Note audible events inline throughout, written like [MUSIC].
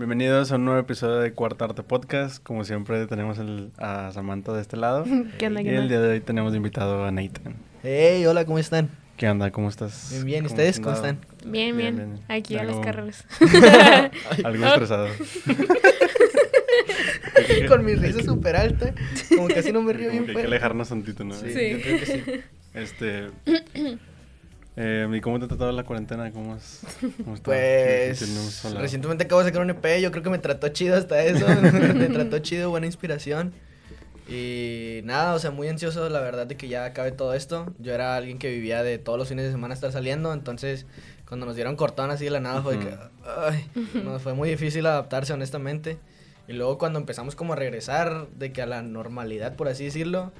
Bienvenidos a un nuevo episodio de Cuarta Arte Podcast. Como siempre tenemos el, a Samantha de este lado. [LAUGHS] ¿Qué onda, y qué el día de hoy tenemos de invitado a Nathan. Hey, hola, ¿cómo están? ¿Qué onda? ¿Cómo estás? Bien, bien, ¿y ¿Cómo ustedes cómo están? Bien, Bien, bien. bien. Aquí a las carreras. [LAUGHS] Algo estresado. [LAUGHS] Con mi risa súper alta, como que así no me río Como bien que hay que alejarnos tantito, ¿no? Sí, Sí. yo creo que sí. Este... eh, ¿Y cómo te ha tratado la cuarentena? ¿Cómo has, cómo está? Pues recientemente acabo de sacar un EP, yo creo que me trató chido hasta eso, [LAUGHS] me trató chido, buena inspiración. Y nada, o sea, muy ansioso la verdad de que ya acabe todo esto. Yo era alguien que vivía de todos los fines de semana estar saliendo, entonces cuando nos dieron cortón así de la nada fue de que, ay, nos fue muy difícil adaptarse honestamente. Y luego cuando empezamos como a regresar de que a la normalidad, por así decirlo,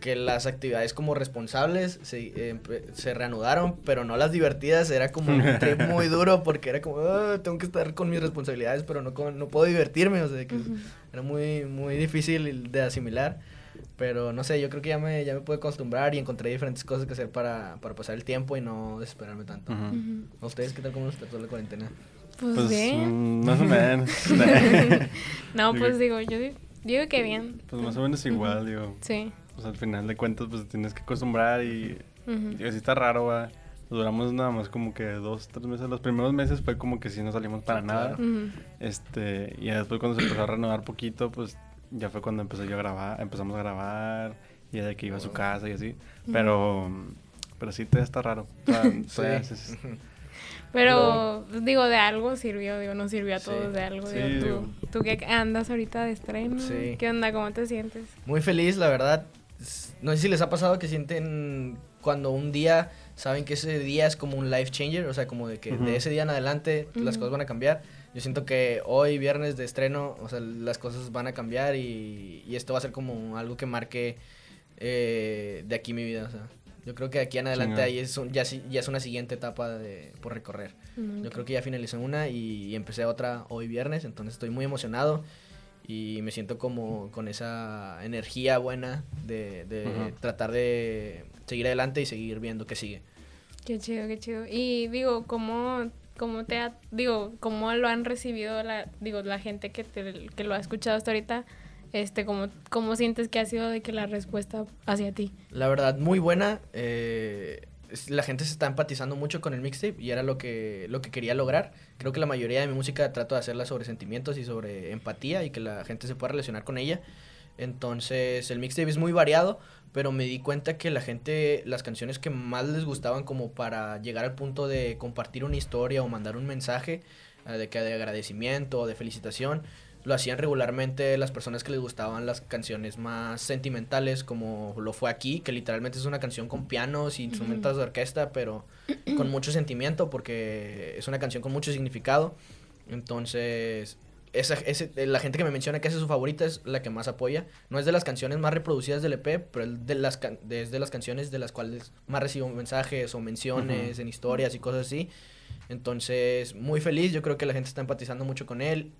que las actividades como responsables se, eh, se reanudaron, pero no las divertidas, era como un trip [LAUGHS] muy duro porque era como, "Ah, tengo que estar con mis responsabilidades, pero no, no puedo divertirme, o sea, que era muy, muy difícil de asimilar. Pero no sé, yo creo que ya me, ya me pude acostumbrar y encontré diferentes cosas que hacer para, para pasar el tiempo y no desesperarme tanto. Ujú. ¿A ustedes qué tal cómo les trató la cuarentena? Pues, Pues bien. mm, más o menos. [LAUGHS] no, Digo- [LAUGHS] pues digo, yo di- digo que bien. pues más o menos igual, digo. Sí. Pues al final de cuentas, pues tienes que acostumbrar y Ujú. Digo, sí está raro, va. Duramos nada más como que dos, tres meses. Los primeros meses fue como que sí no salimos para nada. Este, y ya después cuando se empezó a renovar poquito, pues ya fue cuando empecé yo a grabar, empezamos a grabar, y ya de que iba a su casa y así. Pero, pero sí, todavía está raro. [LAUGHS] Sí. es- [LAUGHS] Pero, digo, de algo sirvió, digo, nos sirvió a Sí. todos de algo. Sí, digo, digo. ¿tú, tú que andas ahorita de estreno, Sí. ¿qué onda? ¿Cómo te sientes? Muy feliz, la verdad. No sé si les ha pasado que sienten cuando un día saben que ese día es como un life changer, o sea, como de que de ese día en adelante las cosas van a cambiar. Yo siento que hoy, viernes de estreno, o sea, las cosas van a cambiar y, y esto va a ser como algo que marque eh, de aquí mi vida, o sea. Yo creo que de aquí en adelante ahí es un- ya, ya es una siguiente etapa de, por recorrer. Mm, Yo creo que ya finalicé una y, y empecé otra hoy viernes, entonces estoy muy emocionado y me siento como con esa energía buena de, tratar de seguir adelante y seguir viendo qué sigue. Qué chido, qué chido. Y digo, ¿cómo, cómo te ha, digo, cómo lo han recibido la, digo, la gente que, te- que lo ha escuchado hasta ahorita? Este, ¿cómo, ¿Cómo sientes que ha sido de que la respuesta hacia ti? La verdad, muy buena. eh, la gente se está empatizando mucho con el mixtape y era lo que, lo que quería lograr. Creo que la mayoría de mi música trato de hacerla sobre sentimientos y sobre empatía y que la gente se pueda relacionar con ella. Entonces, el mixtape es muy variado, pero me di cuenta que la gente, las canciones que más les gustaban como para llegar al punto de compartir una historia o mandar un mensaje eh, de que de agradecimiento o de felicitación, lo hacían regularmente las personas que les gustaban las canciones más sentimentales, como lo fue aquí, que literalmente es una canción con pianos y instrumentos de orquesta, pero [CLEARS THROAT] con mucho sentimiento, porque es una canción con mucho significado. Entonces, esa, ese- la gente que me menciona que esa es su favorita es la que más apoya. No es de las canciones más reproducidas del EP, pero es de las, es de las canciones de las cuales más recibo mensajes o menciones en historias y cosas así. Entonces, muy feliz, yo creo que la gente está empatizando mucho con él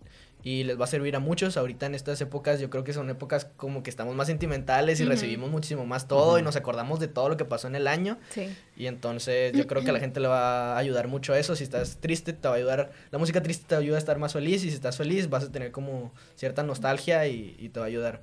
y les va a servir a muchos. Ahorita en estas épocas, yo creo que son épocas como que estamos más sentimentales y recibimos muchísimo más todo y nos acordamos de todo lo que pasó en el año. Sí. Y entonces yo creo que a la gente le va a ayudar mucho eso. Si estás triste, te va a ayudar. La música triste te ayuda a estar más feliz. Y si estás feliz, vas a tener como cierta nostalgia y, y te va a ayudar.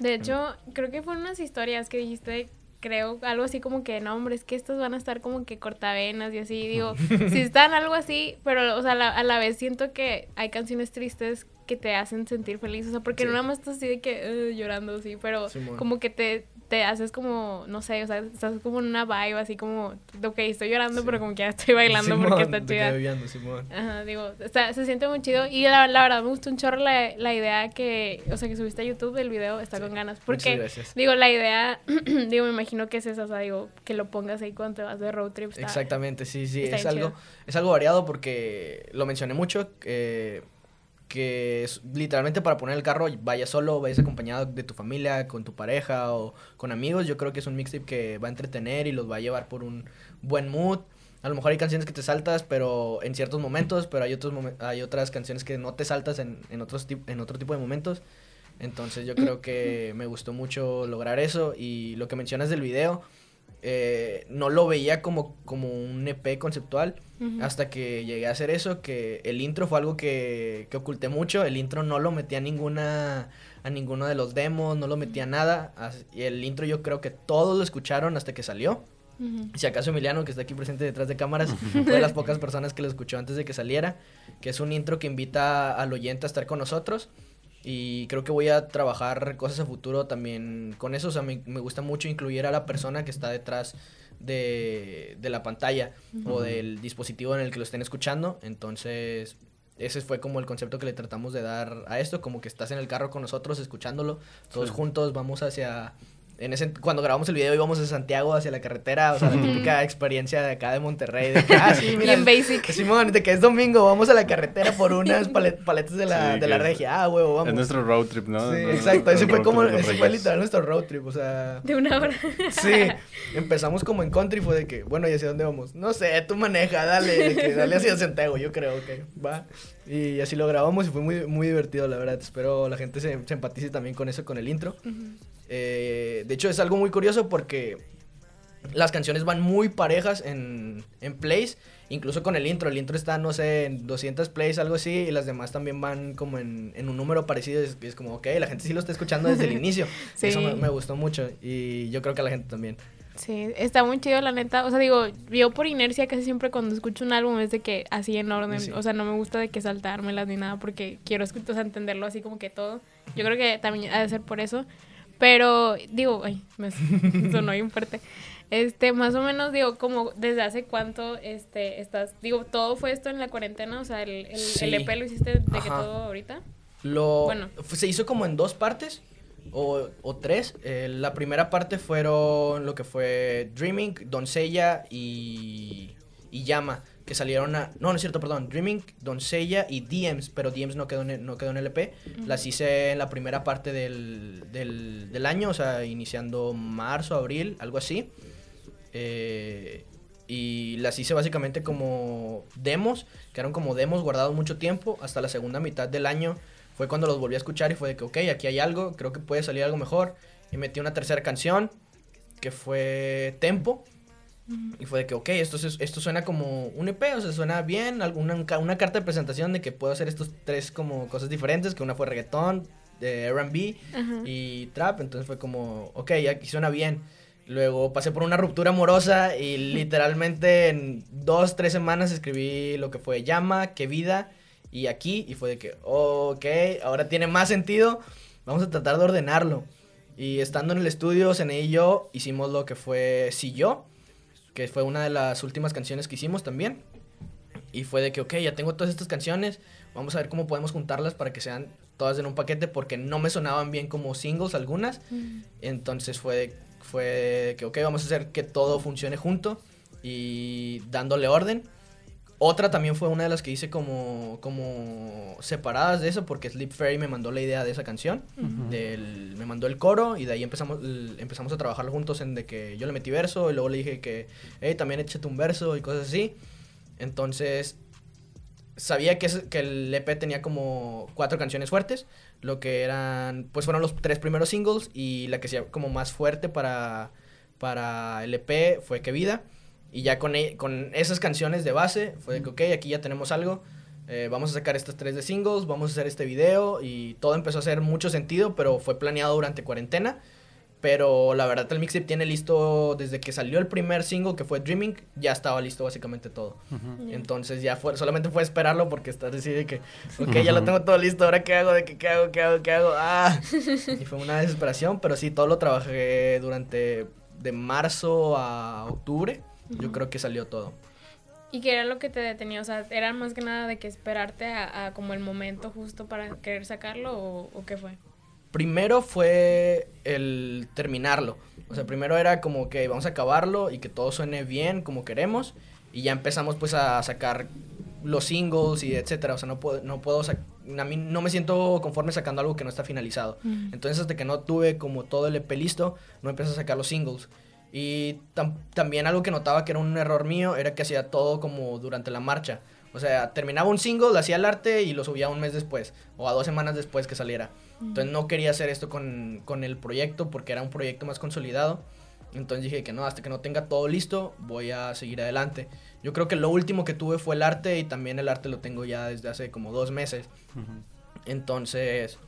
De hecho, creo que fueron unas historias que dijiste, creo, algo así como que, no, hombre, es que estos van a estar como que cortavenas y así. Digo, [LAUGHS] si están algo así, pero, o sea, a la, a la vez siento que hay canciones tristes que te hacen sentir feliz. O sea, porque Sí. no nada más estás así de que "Ugh", llorando, sí, pero Simón. como que te, te haces como, no sé, o sea, estás como en una vibe así como, ok, estoy llorando, Sí. pero como que ya estoy bailando Simón, porque está chida. quedé viendo, Simón. Ajá, digo, está, se siente muy chido. Y la, la verdad me gustó un chorro la, la idea que, o sea, que subiste a YouTube el video, está Sí, con ganas. Porque, digo, la idea, [CLEARS THROAT] digo, me imagino que es esa, o sea, digo, que lo pongas ahí cuando te vas de road trip. está- Exactamente, sí, sí. Es algo, chido. es algo variado porque lo mencioné mucho. eh, que es literalmente para poner el carro, vayas solo, vayas acompañado de tu familia, con tu pareja o con amigos. Yo creo que es un mixtape que va a entretener y los va a llevar por un buen mood. A lo mejor hay canciones que te saltas, pero en ciertos momentos, pero hay otros hay otras canciones que no te saltas en, en otros en otro tipo de momentos. Entonces yo creo que me gustó mucho lograr eso y lo que mencionas del video, eh, no lo veía como, como un EP conceptual Hasta que llegué a hacer eso, que el intro fue algo que, que oculté mucho, el intro no lo metí a ninguna a ninguno de los demos, no lo metí a nada, y el intro yo creo que todos lo escucharon hasta que salió. Si acaso Emiliano, que está aquí presente detrás de cámaras, [LAUGHS] fue de las pocas personas que lo escuchó antes de que saliera, que es un intro que invita al oyente a estar con nosotros. Y creo que voy a trabajar cosas a futuro también con eso. O sea, me, me gusta mucho incluir a la persona que está detrás de, de la pantalla o del dispositivo en el que lo estén escuchando. Entonces, ese fue como el concepto que le tratamos de dar a esto, como que estás en el carro con nosotros escuchándolo, todos Sí. juntos, vamos hacia... En ese, cuando grabamos el video íbamos de Santiago hacia la carretera, o sea, la típica experiencia de acá de Monterrey, de que, [LAUGHS] ah, sí, mira, Bien basic. Simón, de que es domingo, vamos a la carretera por unas palet- paletas de la, Sí, de la regia, ah, huevo, vamos. Es nuestro road trip, ¿no? Sí, No- exacto, ese fue como, ese fue literal nuestro road trip, o sea... De una hora. Sí, empezamos como en country, fue de que, bueno, ¿y hacia dónde vamos? No sé, tú maneja, dale, de que dale hacia Santiago, yo creo que va. Y así lo grabamos y fue muy, muy divertido, la verdad. Espero la gente se, se empatice también con eso, con el intro. Ujú. Eh, de hecho, es algo muy curioso porque las canciones van muy parejas en, en plays, incluso con el intro. El intro está, no sé, en 200 plays, algo así, y las demás también van como en, en un número parecido. Es, es como, ok, la gente sí lo está escuchando desde el [LAUGHS] inicio. Sí. Eso me, me gustó mucho y yo creo que a la gente también. Sí, está muy chido, la neta. O sea, digo, yo por inercia casi siempre cuando escucho un álbum es de que así en orden. Sí. O sea, no me gusta de que saltármelas ni nada porque quiero escuchar, o sea, entenderlo así como que todo. Yo creo que también ha de ser por eso. Pero, digo, ay, me [LAUGHS] sonó bien fuerte. Este, más o menos, digo, como desde hace cuánto este, estás, digo, todo fue esto en la cuarentena, o sea, el, el, Sí. el EP lo hiciste de que todo ahorita. Lo, Bueno. Se hizo como en dos partes o, o tres. Eh, la primera parte fueron lo que fue Dreaming, Doncella y, y Llama, que salieron a... No, no es cierto, perdón. Dreaming, Doncella y DMs, pero DMs no quedó en no quedó en el EP. Las hice en la primera parte del, del, del año, o sea, iniciando marzo, abril, algo así. Eh, y las hice básicamente como demos, que eran como demos guardados mucho tiempo, hasta la segunda mitad del año fue cuando los volví a escuchar y fue de que, ok, aquí hay algo, creo que puede salir algo mejor. Y metí una tercera canción, que fue Tempo. Y fue de que, ok, esto, es- esto suena como un EP, o sea, suena bien, alguna, una carta de presentación de que puedo hacer estos tres como cosas diferentes, que una fue reggaetón, de R&B y trap, entonces fue como, ok, aquí suena bien. Luego pasé por una ruptura amorosa y [LAUGHS] literalmente en dos, tres semanas escribí lo que fue Llama, Que Vida y aquí y fue de que, ok, ahora tiene más sentido, vamos a tratar de ordenarlo. Y estando en el estudio, Cené y yo hicimos lo que fue Si Yo, que fue una de las últimas canciones que hicimos también. Y fue de que, ok, ya tengo todas estas canciones, vamos a ver cómo podemos juntarlas para que sean todas en un paquete, porque no me sonaban bien como singles algunas. Mm. Entonces fue de, fue de que, ok, vamos a hacer que todo funcione junto y dándole orden. Otra también fue una de las que hice como, como separadas de eso, porque Sleep Fairy me mandó la idea de esa canción. del, me mandó el coro y de ahí empezamos, empezamos a trabajar juntos en de que yo le metí verso y luego le dije que, hey, también échate un verso y cosas así. Entonces, sabía que, ese- que el EP tenía como cuatro canciones fuertes, lo que eran, pues fueron los tres primeros singles y la que sea como más fuerte para, para el EP fue Que Vida. Y ya con, e- con esas canciones de base fue de que, ok, aquí ya tenemos algo. eh, vamos a sacar estas tres de singles, vamos a hacer este video y todo empezó a hacer mucho sentido, pero fue planeado durante cuarentena. Pero la verdad el mixtape tiene listo desde que salió el primer single que fue Dreaming, ya estaba listo básicamente todo. Entonces ya fue, solamente fue esperarlo porque estás así de que, ok, ya lo tengo todo listo, ahora qué hago, de que, qué hago, qué hago, qué hago, ah. [LAUGHS] Y fue una desesperación, pero sí, todo lo trabajé durante de marzo a octubre, yo creo que salió todo. ¿Y qué era lo que te detenía? O sea, ¿era más que nada de que esperarte a, a como el momento justo para querer sacarlo o, o qué fue? Primero fue el terminarlo, o sea, primero era como que vamos a acabarlo y que todo suene bien como queremos, y ya empezamos pues a sacar los singles y etcétera, o sea, no puedo, no puedo, a mí no me siento conforme sacando algo que no está finalizado. Mm. Entonces, hasta que no tuve como todo el EP listo, no empecé a sacar los singles. Y tam- también algo que notaba que era un error mío era que hacía todo como durante la marcha. O sea, terminaba un single, hacía el arte y lo subía un mes después o a dos semanas después que saliera. Entonces no quería hacer esto con, con el proyecto porque era un proyecto más consolidado. Entonces dije que no, hasta que no tenga todo listo, voy a seguir adelante. Yo creo que lo último que tuve fue el arte y también el arte lo tengo ya desde hace como dos meses. Entonces,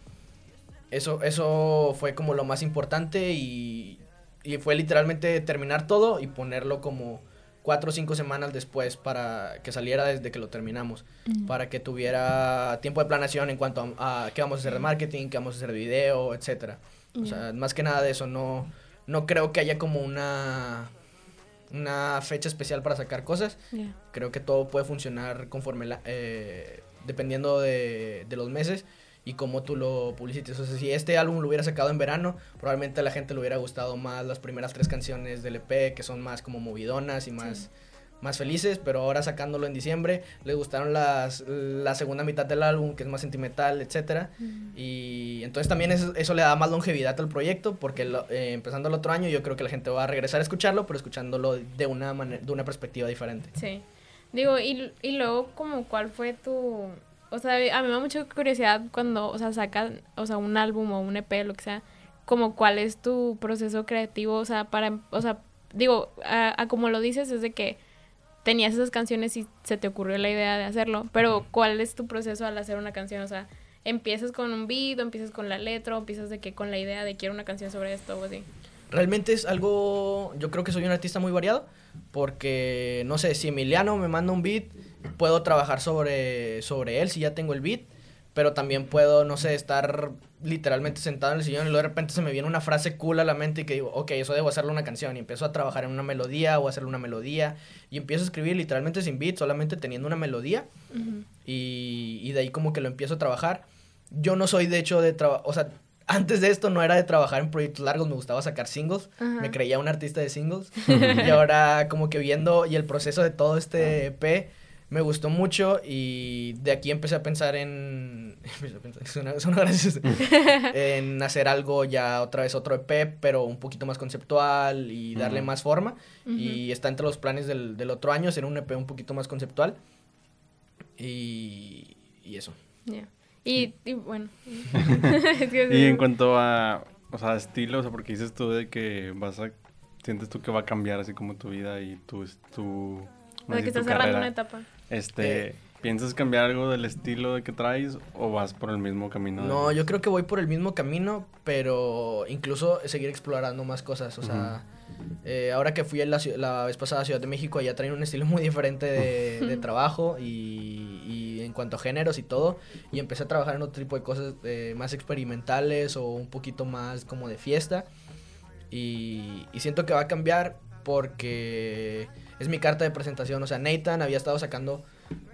eso, eso fue como lo más importante y, y fue literalmente terminar todo y ponerlo como cuatro o cinco semanas después para que saliera desde que lo terminamos, para que tuviera tiempo de planeación en cuanto a, qué vamos a hacer de marketing, qué vamos a hacer de video, etcétera. O sea, más que nada de eso, no, no creo que haya como una, una fecha especial para sacar cosas. Creo que todo puede funcionar conforme, la, eh, dependiendo de, de los meses y cómo tú lo publicites. O sea, si este álbum lo hubiera sacado en verano, probablemente a la gente le hubiera gustado más las primeras tres canciones del EP, que son más como movidonas y más, más felices, pero ahora sacándolo en diciembre, le gustaron las, la segunda mitad del álbum, que es más sentimental, etc. Y entonces también eso, eso, le da más longevidad al proyecto, porque eh, empezando el otro año yo creo que la gente va a regresar a escucharlo, pero escuchándolo de una, de una perspectiva diferente. Sí. Digo, y, y luego, como, ¿cuál fue tu, o sea, a mí me da mucha curiosidad cuando, o sea, sacan, o sea, un álbum o un EP, lo que sea, como cuál es tu proceso creativo, o sea, para, o sea, digo, a, como lo dices, es de que tenías esas canciones y se te ocurrió la idea de hacerlo, pero ¿cuál es tu proceso al hacer una canción? O sea, ¿empiezas con un beat o empiezas con la letra o empiezas de que con la idea de quiero una canción sobre esto o así? Realmente es algo, yo creo que soy un artista muy variado, porque, no sé, si Emiliano me manda un beat, puedo trabajar sobre, sobre él si ya tengo el beat, pero también puedo, no sé, estar literalmente sentado en el sillón y luego de repente se me viene una frase cool a la mente y que digo, ok, eso debo hacerle una canción y empiezo a trabajar en una melodía o hacerle una melodía y empiezo a escribir literalmente sin beat, solamente teniendo una melodía y, y, de ahí como que lo empiezo a trabajar. Yo no soy de hecho de trabajar, o sea, antes de esto no era de trabajar en proyectos largos, me gustaba sacar singles, me creía un artista de singles [LAUGHS] y ahora como que viendo y el proceso de todo este EP me gustó mucho y de aquí empecé a pensar en [LAUGHS] [LAUGHS] [LAUGHS] en hacer algo ya otra vez otro EP pero un poquito más conceptual y darle más forma. Y está entre los planes del, del, otro año hacer un EP un poquito más conceptual. Y, y eso. Y, y, bueno. Y en cuanto a o sea estilo o sea porque dices tú de que vas a sientes tú que va a cambiar así como tu vida y tu tu o que estás cerrando una etapa este, ¿piensas cambiar algo del estilo que traes o vas por el mismo camino? No, yo creo que voy por el mismo camino, pero incluso seguir explorando más cosas. O sea, eh, ahora que fui la, la, vez pasada a Ciudad de México, allá traen un estilo muy diferente de, [LAUGHS] trabajo y, y, en cuanto a géneros y todo. Y empecé a trabajar en otro tipo de cosas eh, más experimentales o un poquito más como de fiesta. Y, y siento que va a cambiar porque es mi carta de presentación. O sea, Nathan había estado sacando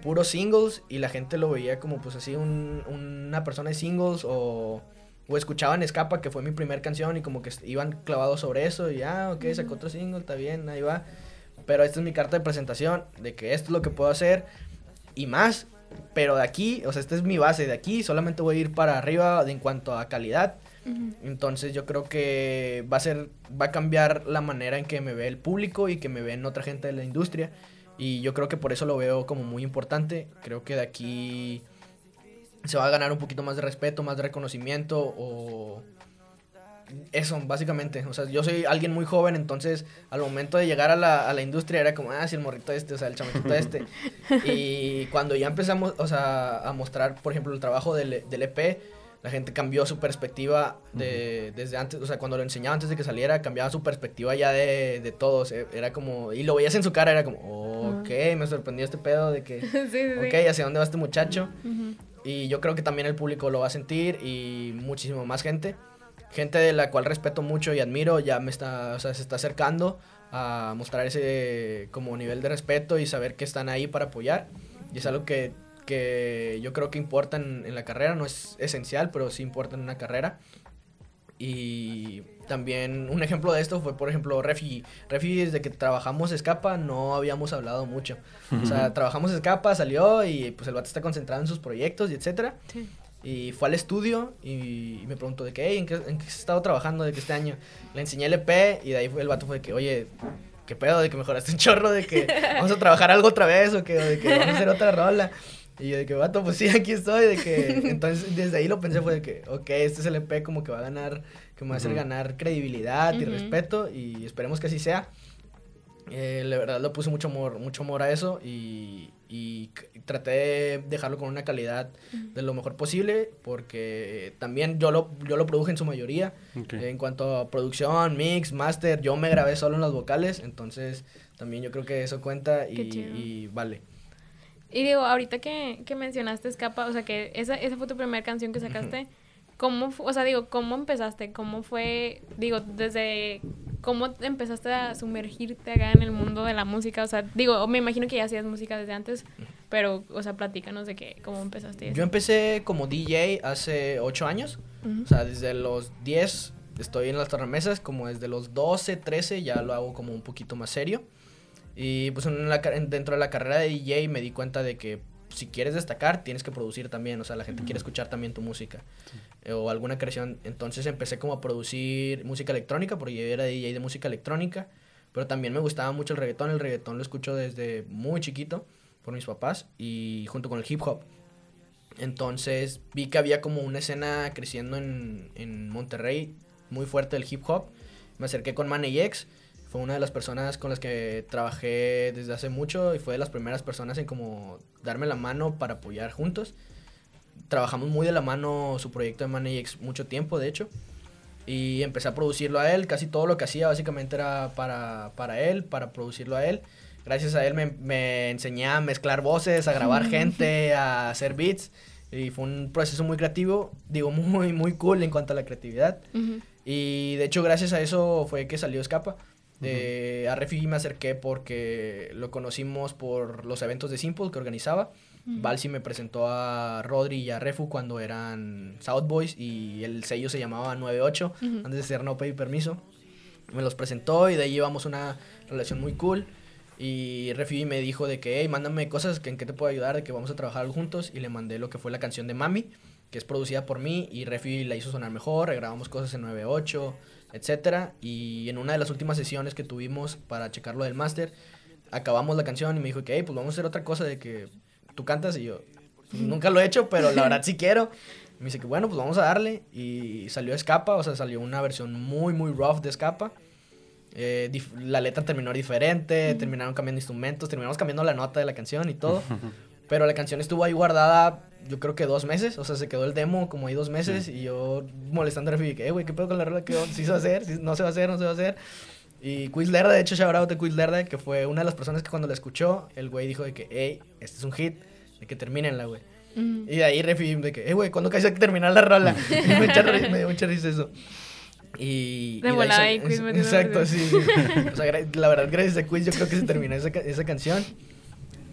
puros singles y la gente lo veía como pues así un, una persona de singles o, o escuchaban Escapa, que fue mi primer canción y como que iban clavados sobre eso y ya, ah, ok, sacó otro single, está bien, ahí va. Pero esta es mi carta de presentación de que esto es lo que puedo hacer y más. Pero de aquí, o sea, esta es mi base. De aquí solamente voy a ir para arriba en cuanto a calidad entonces yo creo que va a ser, va a cambiar la manera en que me ve el público y que me ven otra gente de la industria. Y yo creo que por eso lo veo como muy importante. Creo que de aquí se va a ganar un poquito más de respeto, más de reconocimiento o eso, básicamente. O sea, yo soy alguien muy joven, entonces al momento de llegar a la, a la industria era como, ah, sí, el morrito este, o sea, el chamaquito este. [LAUGHS] y cuando ya empezamos, o sea, a mostrar, por ejemplo, el trabajo del, del EP, la gente cambió su perspectiva de, desde antes, o sea, cuando lo enseñaba antes de que saliera, cambiaba su perspectiva ya de, de todos. Eh, era como, y lo veías en su cara, era como, ok, me sorprendió este pedo de que, [LAUGHS] sí, ok, ¿hacia dónde va este muchacho? Y yo creo que también el público lo va a sentir y muchísimo más gente. Gente de la cual respeto mucho y admiro, ya me está, o sea, se está acercando a mostrar ese como nivel de respeto y saber que están ahí para apoyar. Y es algo que que yo creo que importan en la carrera, no es esencial, pero sí importa en una carrera. Y también un ejemplo de esto fue, por ejemplo, Refi. Refi, desde que trabajamos Escapa, no habíamos hablado mucho. O sea, trabajamos Escapa, salió y pues el vato está concentrado en sus proyectos y etcétera. Y fue al estudio y, me preguntó de que, ¿en qué, ¿en qué has estado trabajando de que este año? Le enseñé el EP y de ahí fue, el vato fue de que, oye, ¿qué pedo? De que mejoraste un chorro, de que vamos a trabajar algo otra vez o que, de que vamos a hacer otra rola. Y yo de que, vato, pues sí, aquí estoy, de que, [LAUGHS] entonces desde ahí lo pensé fue de que, ok, este es el EP como que va a ganar que me va a hacer ganar credibilidad y respeto y esperemos que así sea. Eh, la verdad le puse mucho amor, mucho amor a eso y, traté de dejarlo con una calidad de lo mejor posible porque también yo lo, yo lo produje en su mayoría. En cuanto a producción, mix, master, yo me grabé solo en las vocales, entonces también yo creo que eso cuenta y, chido. y vale. Y digo, ahorita que, que mencionaste Escapa, o sea, que esa, esa fue tu primera canción que sacaste, ¿cómo, fu- o sea, digo, cómo empezaste? ¿Cómo fue, digo, desde, cómo empezaste a sumergirte acá en el mundo de la música? O sea, digo, me imagino que ya hacías música desde antes, pero, o sea, platícanos de que, cómo empezaste. eso. Yo empecé como DJ hace 8 años, Ujú. o sea, desde los 10 estoy en las tornamesas, como desde los 12, 13 ya lo hago como un poquito más serio. Y pues en la dentro de la carrera de DJ me di cuenta de que si quieres destacar tienes que producir también, o sea, la gente quiere escuchar también tu música eh, o alguna creación. Entonces empecé como a producir música electrónica, porque yo era DJ de música electrónica, pero también me gustaba mucho el reggaetón, el reggaetón lo escucho desde muy chiquito por mis papás y junto con el hip hop. Entonces vi que había como una escena creciendo en, en Monterrey muy fuerte del hip hop. Me acerqué con Manny X. Fue una de las personas con las que trabajé desde hace mucho y fue de las primeras personas en como darme la mano para apoyar juntos. Trabajamos muy de la mano su proyecto de Manny X mucho tiempo, de hecho. Y empecé a producirlo a él. Casi todo lo que hacía básicamente era para, para él, para producirlo a él. Gracias a él me, me enseñé a mezclar voces, a grabar [LAUGHS] gente, a hacer beats. Y fue un proceso muy creativo, digo, muy, muy cool en cuanto a la creatividad. Ujú. Y de hecho, gracias a eso fue que salió Escapa. Eh, a Refi me acerqué porque lo conocimos por los eventos de Simple que organizaba. Balsi me presentó a Rodri y a Refu cuando eran South Boys y el sello se llamaba 98, Ujú. antes de ser No Pay Permiso. Me los presentó y de ahí llevamos una relación muy cool. Y Refi me dijo de que, hey, mándame cosas que en qué te puedo ayudar, de que vamos a trabajar juntos. Y le mandé lo que fue la canción de Mami, que es producida por mí. Y Refi la hizo sonar mejor, grabamos cosas en 98, etcétera. Y en una de las últimas sesiones que tuvimos para checar lo del máster, acabamos la canción y me dijo que, hey, pues vamos a hacer otra cosa de que tú cantas. Y yo, "Pues nunca lo he hecho, pero la verdad [LAUGHS] sí quiero. Me dice que bueno, pues vamos a darle. Y salió Escapa, o sea, salió una versión muy, muy rough de Escapa. Eh, la letra terminó diferente, terminaron cambiando instrumentos, terminamos cambiando la nota de la canción y todo. [LAUGHS] Pero la canción estuvo ahí guardada, yo creo que dos meses. O sea, se quedó el demo como ahí dos meses. Y yo molestando a Refi, que, eh, güey, ¿qué pedo con la rola? ¿Qué? ¿Sí se va a hacer? ¿Sí- no se va a hacer? ¿No se va a hacer? Y Quiz Lerda, de hecho, shout out de Quiz Lerda, que fue una de las personas que cuando la escuchó, el güey dijo de que, hey, este es un hit, de que terminenla, güey. Y de ahí Refi de que, eh, güey, ¿cuándo casi hay que terminar la rola? [LAUGHS] Y me, echa me dio mucha risa eso. Y, De y volada ahí Quiz Exacto, sí. O sea, la verdad, gracias a Quiz yo creo que se terminó esa, esa canción.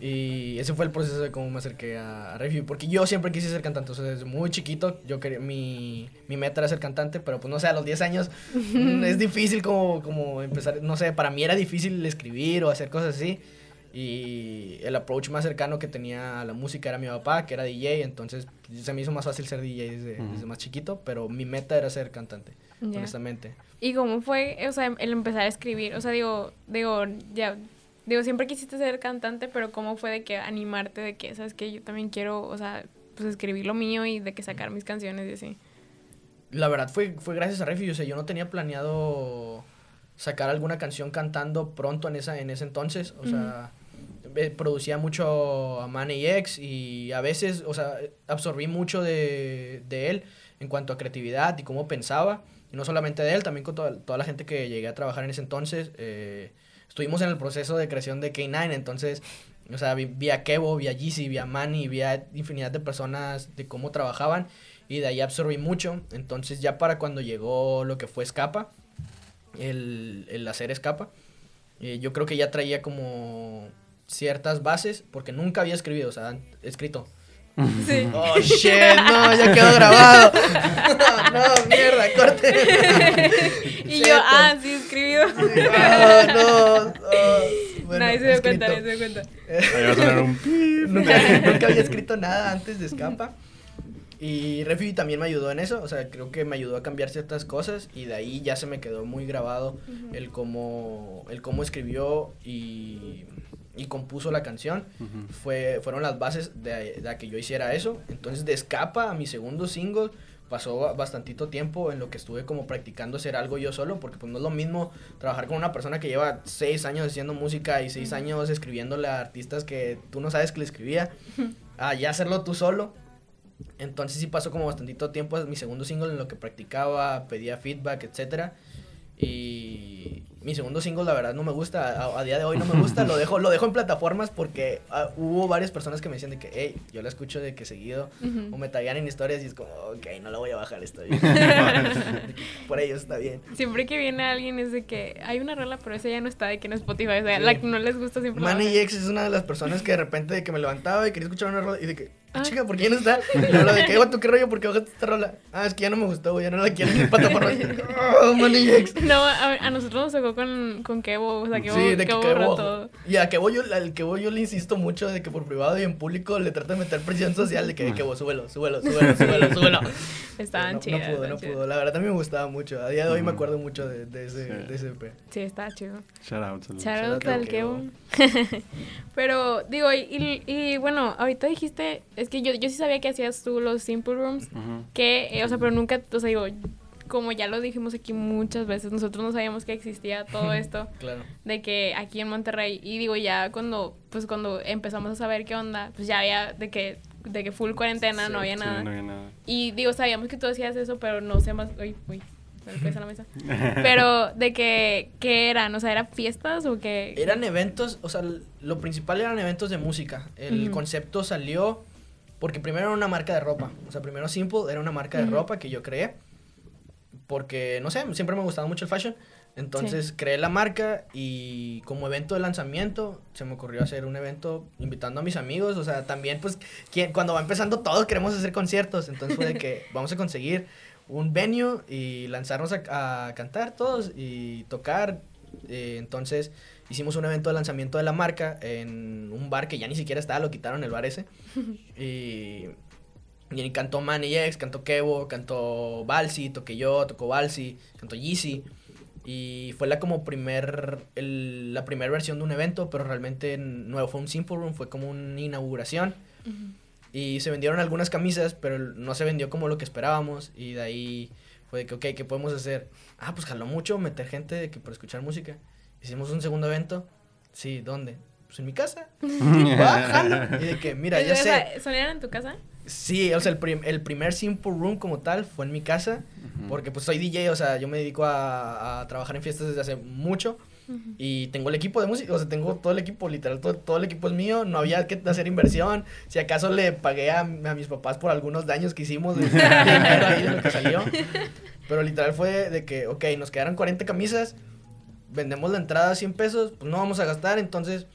Y ese fue el proceso de cómo me acerqué a, a Refi. Porque yo siempre quise ser cantante. O sea, desde muy chiquito yo quería, mi, mi meta era ser cantante. Pero pues no sé, a los 10 años mm, es difícil como, como empezar. No sé, para mí era difícil escribir o hacer cosas así. Y el approach más cercano que tenía a la música era mi papá, que era DJ. Entonces se me hizo más fácil ser DJ desde, desde más chiquito. Pero mi meta era ser cantante, honestamente. ¿Y cómo fue, o sea, el empezar a escribir? O sea, digo, digo, ya, digo, siempre quisiste ser cantante, pero ¿cómo fue de que animarte de que, sabes que yo también quiero, o sea, pues escribir lo mío y de que sacar mis canciones y así? La verdad fue, fue gracias a Refi. O sea, yo no tenía planeado sacar alguna canción cantando pronto en, esa, en ese entonces. O sea, eh, producía mucho a Manny X y a veces, o sea, absorbí mucho de, de él en cuanto a creatividad y cómo pensaba. Y no solamente de él, también con toda, toda la gente que llegué a trabajar en ese entonces. eh, estuvimos en el proceso de creación de K9, entonces, o sea, vi, vi a Kevo, vi a Yeezy, vi a Manny, vi a infinidad de personas de cómo trabajaban y de ahí absorbí mucho. Entonces ya para cuando llegó lo que fue Escapa, el, el hacer Escapa, eh, yo creo que ya traía como ciertas bases porque nunca había escribido, o sea, escrito. [LAUGHS] Sí. Oh shit, no, ya quedó grabado. [LAUGHS] no, mierda, corte. [LAUGHS] y yo, ah, sí, escribido. Ah, no. [LAUGHS] ah, bueno, nadie se dio cuenta, nadie se dio cuenta. Ahí va a sonar un [LAUGHS] nunca, nunca había escrito nada antes de Escapa. Y Refi también me ayudó en eso, o sea, creo que me ayudó a cambiar ciertas cosas y de ahí ya se me quedó muy grabado el cómo, el cómo escribió y, y compuso la canción. Ujú. Fue, fueron las bases de, de que yo hiciera eso. Entonces de Escapa a mi segundo single, pasó bastantito tiempo en lo que estuve como practicando hacer algo yo solo, porque pues no es lo mismo trabajar con una persona que lleva seis años haciendo música y seis años escribiéndole a artistas que tú no sabes que le escribía, a ya hacerlo tú solo. Entonces sí pasó como bastantito tiempo, mi segundo single en lo que practicaba, pedía feedback, etcétera. Y mi segundo single la verdad no me gusta, a, día de hoy no me gusta, lo dejo, lo dejo en plataformas porque ah, hubo varias personas que me decían de que, hey, yo la escucho de que seguido, o me tallan en historias y es como, ok, no la voy a bajar, estoy [LAUGHS] Por ello está bien. Siempre que viene alguien es de que hay una rola, pero esa ya no está de que en Spotify, o sea, la que no les gusta siempre. Manny X es una de las personas que de repente de que me levantaba y quería escuchar una rola y de que, Ah. Chica, ¿por qué ya no está? Y hablo de que, ¿tú qué rollo? ¿Por qué bajaste esta rola? Ah, es que ya no me gustó, güey, ya no la quiero en plataforma. [LAUGHS] [LAUGHS] oh, No, a, a, nosotros nos tocó con, con Kevo, o sea, Kevo, sí, de Kevo, Kevo todo. Y a Kevo yo, al Kevo yo le insisto mucho de que por privado y en público le trato de meter presión social de que, Kevo, súbelo, súbelo, súbelo, súbelo, [LAUGHS] súbelo. Estaban no, chidas. No pudo, no pudo. La verdad también me gustaba mucho. A día de hoy me acuerdo mucho de, de ese, de ese EP. Sí, está chido. Shout out. Shout out al Kevo. [LAUGHS] Pero, digo, y, y, bueno, ahorita dijiste, es que yo, yo sí sabía que hacías tú los Simple Rooms, que, eh, o sea, pero nunca, o sea, digo, como ya lo dijimos aquí muchas veces, nosotros no sabíamos que existía todo [LAUGHS] esto. claro. De que aquí en Monterrey, y digo, ya cuando, pues cuando empezamos a saber qué onda, pues ya había de que, de que full cuarentena, no, había nada. no había nada. Y digo, sabíamos que tú hacías eso, pero no sé más, uy, uy, la mesa. [LAUGHS] Pero de que, ¿qué eran? O sea, ¿eran fiestas o qué? Eran eventos, o sea, lo principal eran eventos de música. El concepto salió porque primero era una marca de ropa. O sea, primero Simple era una marca de ropa que yo creé. Porque, no sé, siempre me gustaba mucho el fashion. Entonces creé la marca y como evento de lanzamiento se me ocurrió hacer un evento invitando a mis amigos. O sea, también pues cuando va empezando todos queremos hacer conciertos. Entonces fue de que [LAUGHS] vamos a conseguir un venue y lanzarnos a, cantar todos y tocar. Eh, entonces hicimos un evento de lanzamiento de la marca en un bar que ya ni siquiera estaba, lo quitaron el bar ese. [LAUGHS] y, y cantó Manny X, cantó Kevo, cantó Balsi, toqué yo, tocó Balsi, cantó Yeezy. Y fue la como primer, la primera versión de un evento, pero realmente no fue un Simple Room, fue como una inauguración. Y se vendieron algunas camisas, pero no se vendió como lo que esperábamos. Y de ahí fue de que, ok, ¿qué podemos hacer? Ah, pues jaló mucho meter gente de que por escuchar música. Hicimos un segundo evento. Sí, ¿dónde? Pues en mi casa. [LAUGHS] Y de que, mira, ya sé. ¿Sonían en tu casa? Sí, o sea, el, el, primer Simple Room como tal fue en mi casa. Porque pues soy DJ, o sea, yo me dedico a, a trabajar en fiestas desde hace mucho. Y tengo el equipo de música, o sea, tengo todo el equipo, literal, todo, todo el equipo es mío, no había que hacer inversión. Si acaso le pagué a, a mis papás por algunos daños que hicimos de, dinero ahí de lo que salió. [LAUGHS] Pero literal fue de que, ok, nos quedaron 40 camisas, vendemos la entrada a 100 pesos, pues no vamos a gastar, entonces,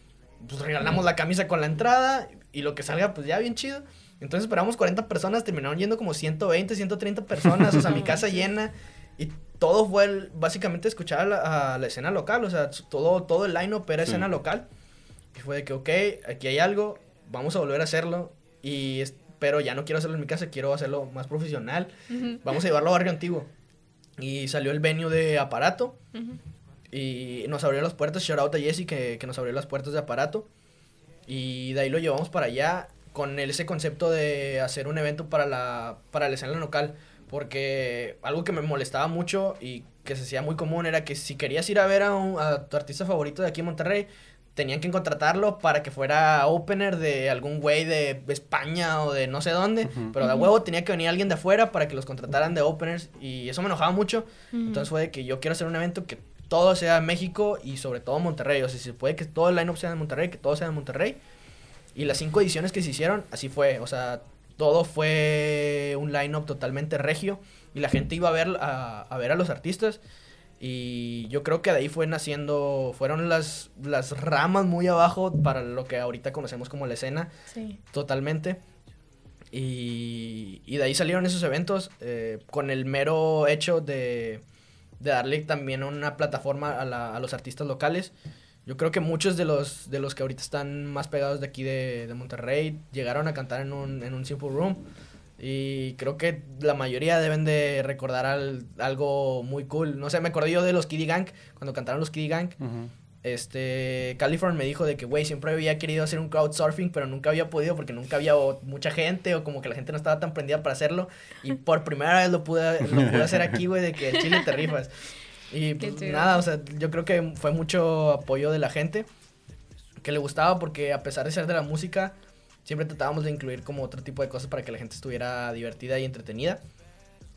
pues regalamos la camisa con la entrada y lo que salga, pues ya bien chido. Entonces esperamos 40 personas, terminaron yendo como 120, 130 personas, o sea, mi casa [LAUGHS] llena. Y todo fue básicamente escuchar a la, escena local, o sea, todo, todo el line-up era escena local. Y fue de que, ok, aquí hay algo, vamos a volver a hacerlo. Y pero ya no quiero hacerlo en mi casa, quiero hacerlo más profesional. Vamos a llevarlo a Barrio Antiguo. Y salió el venue de Aparato. Y nos abrió las puertas, shout out a Jesse que, que, nos abrió las puertas de Aparato. Y de ahí lo llevamos para allá con ese concepto de hacer un evento para la, para la escena local. Porque algo que me molestaba mucho y que se hacía muy común era que si querías ir a ver a, tu artista favorito de aquí en Monterrey, tenían que contratarlo para que fuera opener de algún güey de España o de no sé dónde. Pero de huevo tenía que venir alguien de afuera para que los contrataran de openers. Y eso me enojaba mucho. Entonces fue de que yo quiero hacer un evento que todo sea México y sobre todo Monterrey. O sea, si se puede que todo el line-up sea de Monterrey, que todo sea de Monterrey. Y las cinco ediciones que se hicieron, así fue. O sea, todo fue un line-up totalmente regio y la gente iba a ver a, ver a los artistas y yo creo que de ahí fue naciendo, fueron las, las ramas muy abajo para lo que ahorita conocemos como la escena, sí. totalmente. Y, y, de ahí salieron esos eventos eh, con el mero hecho de, de darle también una plataforma a, a los artistas locales. Yo creo que muchos de los, de los que ahorita están más pegados de aquí de, de Monterrey llegaron a cantar en un, en un Simple Room. Y creo que la mayoría deben de recordar algo muy cool. No sé, me acordé yo de los Kiddy Gang, cuando cantaron los Kiddy Gang. este, California me dijo de que, güey, siempre había querido hacer un crowdsurfing, pero nunca había podido porque nunca había mucha gente o como que la gente no estaba tan prendida para hacerlo. Y por primera vez lo pude, lo pude hacer aquí, güey, de que el chile te rifas. Y pues, nada, o sea, yo creo que fue mucho apoyo de la gente que le gustaba porque a pesar de ser de la música, siempre tratábamos de incluir como otro tipo de cosas para que la gente estuviera divertida y entretenida.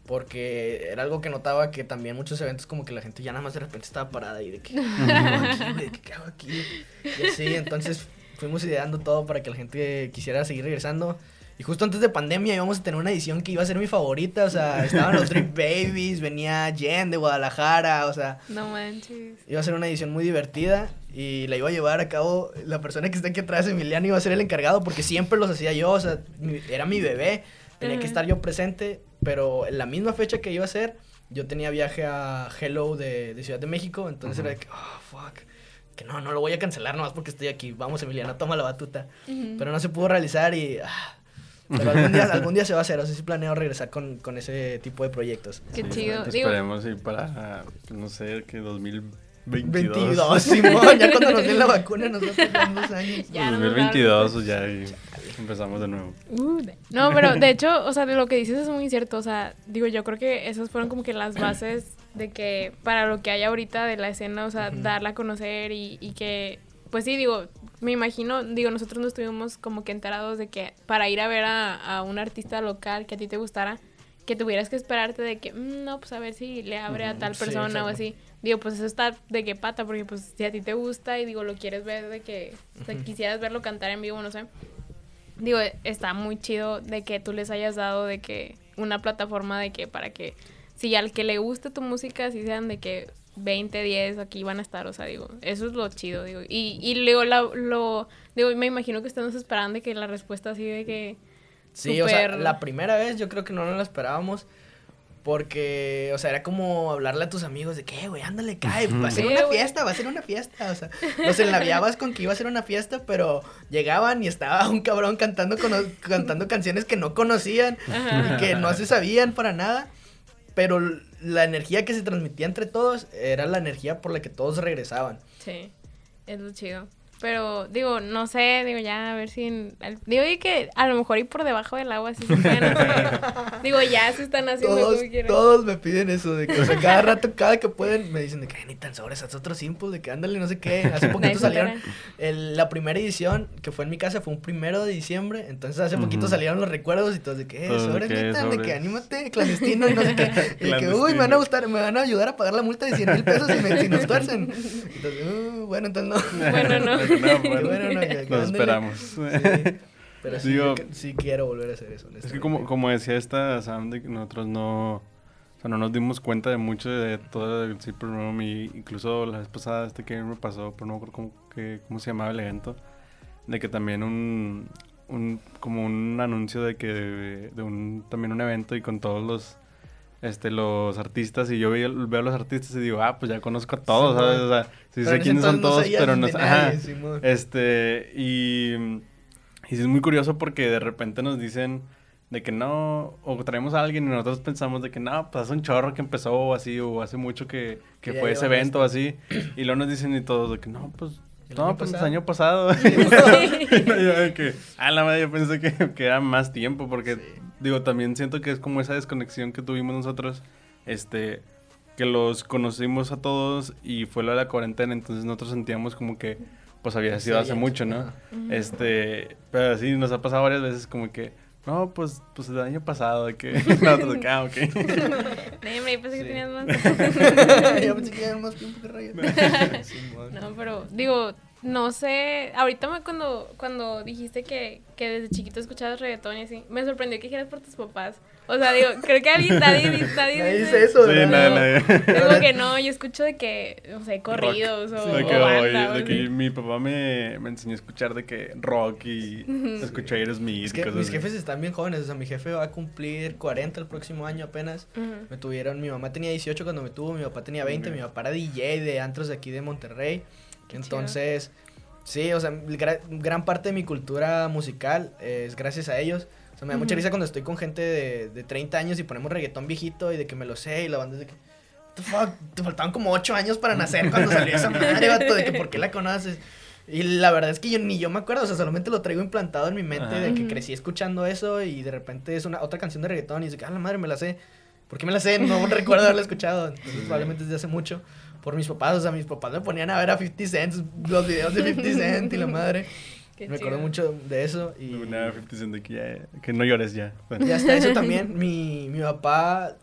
Porque era algo que notaba que también muchos eventos como que la gente ya nada más de repente estaba parada y de que, ¿qué hago aquí, güey? ¿Qué hago aquí? Y así, entonces fuimos ideando todo para que la gente quisiera seguir regresando. Y justo antes de pandemia íbamos a tener una edición que iba a ser mi favorita, o sea, [LAUGHS] estaban los Drip Babies, venía Jen de Guadalajara, o sea, No manches. Iba a ser una edición muy divertida y la iba a llevar a cabo la persona que está aquí atrás, Emiliano, iba a ser el encargado porque siempre los hacía yo, o sea, era mi bebé, tenía que estar yo presente, pero en la misma fecha que iba a ser, yo tenía viaje a Hello de, de Ciudad de México, entonces era de que, oh, fuck, que no, no lo voy a cancelar nomás porque estoy aquí, vamos Emiliano, toma la batuta, pero no se pudo realizar y... ah, pero algún día, [LAUGHS] algún día se va a hacer, o sea, sí planeo regresar con, con ese tipo de proyectos. Qué Sí, chido. Digo, Esperemos ir para, no sé, que 2022. 22, [LAUGHS] Simón, ya cuando nos den la vacuna nosotros en dos años. [LAUGHS] Ya no nos 2022 o ya y empezamos de nuevo. Uh, No, pero de hecho, o sea, de lo que dices es muy cierto. O sea, digo, yo creo que esas fueron como que las bases de que para lo que hay ahorita de la escena, o sea, darla a conocer y, y que, pues sí, digo, me imagino, digo, nosotros no estuvimos como que enterados de que para ir a ver a, a un artista local que a ti te gustara, que tuvieras que esperarte de que, "Mm, no, pues a ver si le abre a tal sí, persona o así. Digo, pues eso está de qué pata, porque pues si a ti te gusta y digo, lo quieres ver de que, o sea, Ujú. quisieras verlo cantar en vivo, no sé. Digo, está muy chido de que tú les hayas dado de que una plataforma de que para que si al que le guste tu música, si sean de que 20, 10 aquí van a estar, o sea, digo, eso es lo chido, digo. Y, y luego la- lo, digo, me imagino que estamos esperando de que la respuesta así de que... Sí, o sea, la primera vez yo creo que no nos la esperábamos. Porque, o sea, era como hablarle a tus amigos de que, "Eh, güey, ándale, cae, va a ser una fiesta, va a ser una fiesta. O sea, los enlabiabas con que iba a ser una fiesta, pero llegaban y estaba un cabrón cantando, cono- cantando canciones que no conocían Ajá. y que no se sabían para nada. Pero la energía que se transmitía entre todos era la energía por la que todos regresaban. Sí, es lo chido. Pero, digo, no sé, digo, ya a ver si... en- al- digo, y que a lo mejor ir por debajo del agua sí se [LAUGHS] pueden digo, ya se están haciendo Todos, como quieran. todos me piden eso, de que, o sea, cada rato, cada que pueden, me dicen de que "Ay, ni tan sobres, haz otro simple, de que ándale, no sé qué. Hace poquito salieron, el- la primera edición que fue en mi casa fue un primero de diciembre, entonces hace poquito salieron los recuerdos y todos de que, eh, Todos de sobres, que, neta, de que sobres. anímate, clandestino y no sé qué. Y de que, uy, me van a gustar, me van a ayudar a pagar la multa de 100 mil pesos si, me, si nos [LAUGHS] tuercen. Entonces, uh, bueno, entonces no. Bueno, no. [LAUGHS] [LAUGHS] No, bueno, bueno, Nos esperamos. Sí, [LAUGHS] pero sí, Digo- yo que- sí quiero volver a hacer eso. Es que como, como decía esta Sam, de que nosotros no, o sea, no nos dimos cuenta de mucho de todo el Zipper Room y incluso la vez pasada este que me pasó, pero no me acuerdo cómo, que- cómo se llamaba el evento, de que también un, un como un anuncio de que de un también un evento y con todos los este los artistas y yo veo, veo a los artistas y digo, ah, pues ya conozco a todos, ¿sabes? O sea, sí sé quiénes son no todos, pero no sé- ajá. Este, y, y sí es muy curioso porque de repente nos dicen de que no, o traemos a alguien y nosotros pensamos de que no, pues hace un chorro que empezó o así, o hace mucho que, que fue ese evento o así, y luego nos dicen y todos de que no, pues, ¿El no, año pues el pasado? año pasado. [LAUGHS] [LAUGHS] Y yo de que, ah, la madre, yo pensé que, que era más tiempo, porque, Sí. Digo, también siento que es como esa desconexión que tuvimos nosotros, este, que los conocimos a todos y fue lo de la cuarentena, entonces nosotros sentíamos como que, pues había sido hace mucho, ¿no? Este, pero sí, nos ha pasado varias veces como que, no, pues, pues el año pasado, de que [LAUGHS] nosotros, que, ah, ok. [LAUGHS] [LAUGHS] Yo pensé que tenías más. Yo pensé que era más tiempo que rayos. No, pero digo, no sé, ahorita me, cuando, cuando dijiste que, que desde chiquito escuchabas reggaetón y así, me sorprendió que dijeras por tus papás. O sea, digo, creo que alguien, nadie, nadie, [LAUGHS] Nadie dice eso, Sí, ¿verdad? nadie, nadie. Digo que no, yo escucho de que, no sé, corridos o, de que, o banda, o de que mi papá me, me enseñó a escuchar de que rock y escuché Aerosmith Es que cosas mis así. jefes están bien jóvenes, o sea, mi jefe va a cumplir 40 el próximo año apenas. Me tuvieron, mi mamá tenía 18 cuando me tuvo, mi papá tenía 20, Ok. mi papá era DJ de antros de aquí de Monterrey. Entonces, sí, o sea, gra- gran parte de mi cultura musical es gracias a ellos. O sea, me da mucha risa cuando estoy con gente de, de 30 años y ponemos reggaetón viejito y de que me lo sé y la banda es de que... fuck, te faltaban como ocho años para nacer cuando salió esa madre, [LAUGHS] vato, de que por qué la conoces. Y la verdad es que yo ni yo me acuerdo, o sea, solamente lo traigo implantado en mi mente de que crecí escuchando eso y de repente es una otra canción de reggaetón y dice que, ah, la madre, me la sé. ¿Por qué me la sé? No recuerdo haberla escuchado. Entonces, probablemente desde hace mucho. Por mis papás, o sea, mis papás me ponían a ver a 50 Cent, los videos de 50 Cent y la madre. [LAUGHS] Qué me acuerdo chido. mucho de eso. Y Una 50 Cent de que, ya- que no llores ya. Bueno. y hasta eso también, mi, mi papá,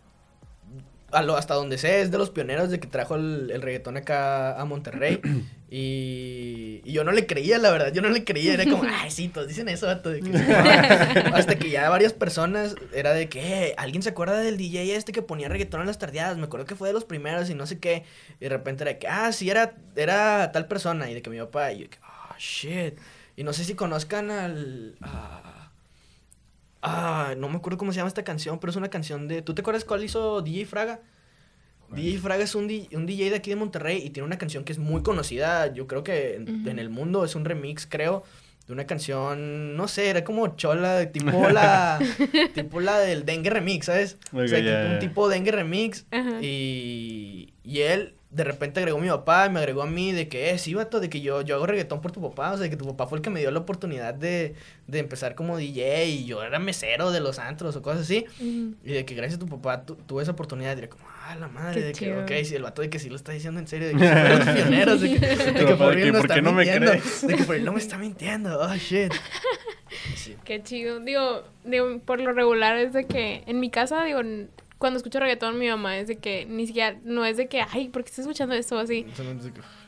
a lo, hasta donde sé, es de los pioneros de que trajo el, el reggaetón acá a Monterrey. [CLEARS THROAT] Y, y yo no le creía, la verdad, yo no le creía, era como, [LAUGHS] ay, sí, todos dicen eso, vato, de que sí, [LAUGHS] no". Hasta que ya varias personas era de que, "Eh, ¿alguien se acuerda del DJ este que ponía reggaetón en las tardeadas? Me acuerdo que fue de los primeros y no sé qué. Y de repente era de que, ah, sí, era, era tal persona. Y de que mi papá, y yo, ah, shit. Y no sé si conozcan al... Ah, no me acuerdo cómo se llama esta canción, pero es una canción de... ¿Tú te acuerdas cuál hizo DJ Fraga? DJ Fraga es un, di- un DJ de aquí de Monterrey y tiene una canción que es muy conocida, yo creo que en, el mundo, es un remix, creo, de una canción, no sé, era como chola, [LAUGHS] tipo la, tipo la del Dengue Remix, ¿sabes? o sea, un tipo Dengue Remix y, y él de repente agregó a mi papá y me agregó a mí de que, eh, sí, vato, de que yo, yo hago reggaetón por tu papá, o sea, que tu papá fue el que me dio la oportunidad de, de empezar como DJ y yo era mesero de los antros o cosas así. Y de que gracias a tu papá tu- tuve esa oportunidad, y diré como, ah, la madre, Qué de que, ok, sí, el vato de que sí lo está diciendo en serio, de [LAUGHS] que fueron los pioneros, de que, de [LAUGHS] por de él que, no ¿por está qué no me mintiendo, crees? de que por [LAUGHS] él no me está mintiendo, oh, shit. Sí. Qué chido. Digo, digo, por lo regular es de que en mi casa, digo, cuando escucho reggaetón, mi mamá es de que ni siquiera, no es de que, ay, ¿por qué estás escuchando esto así?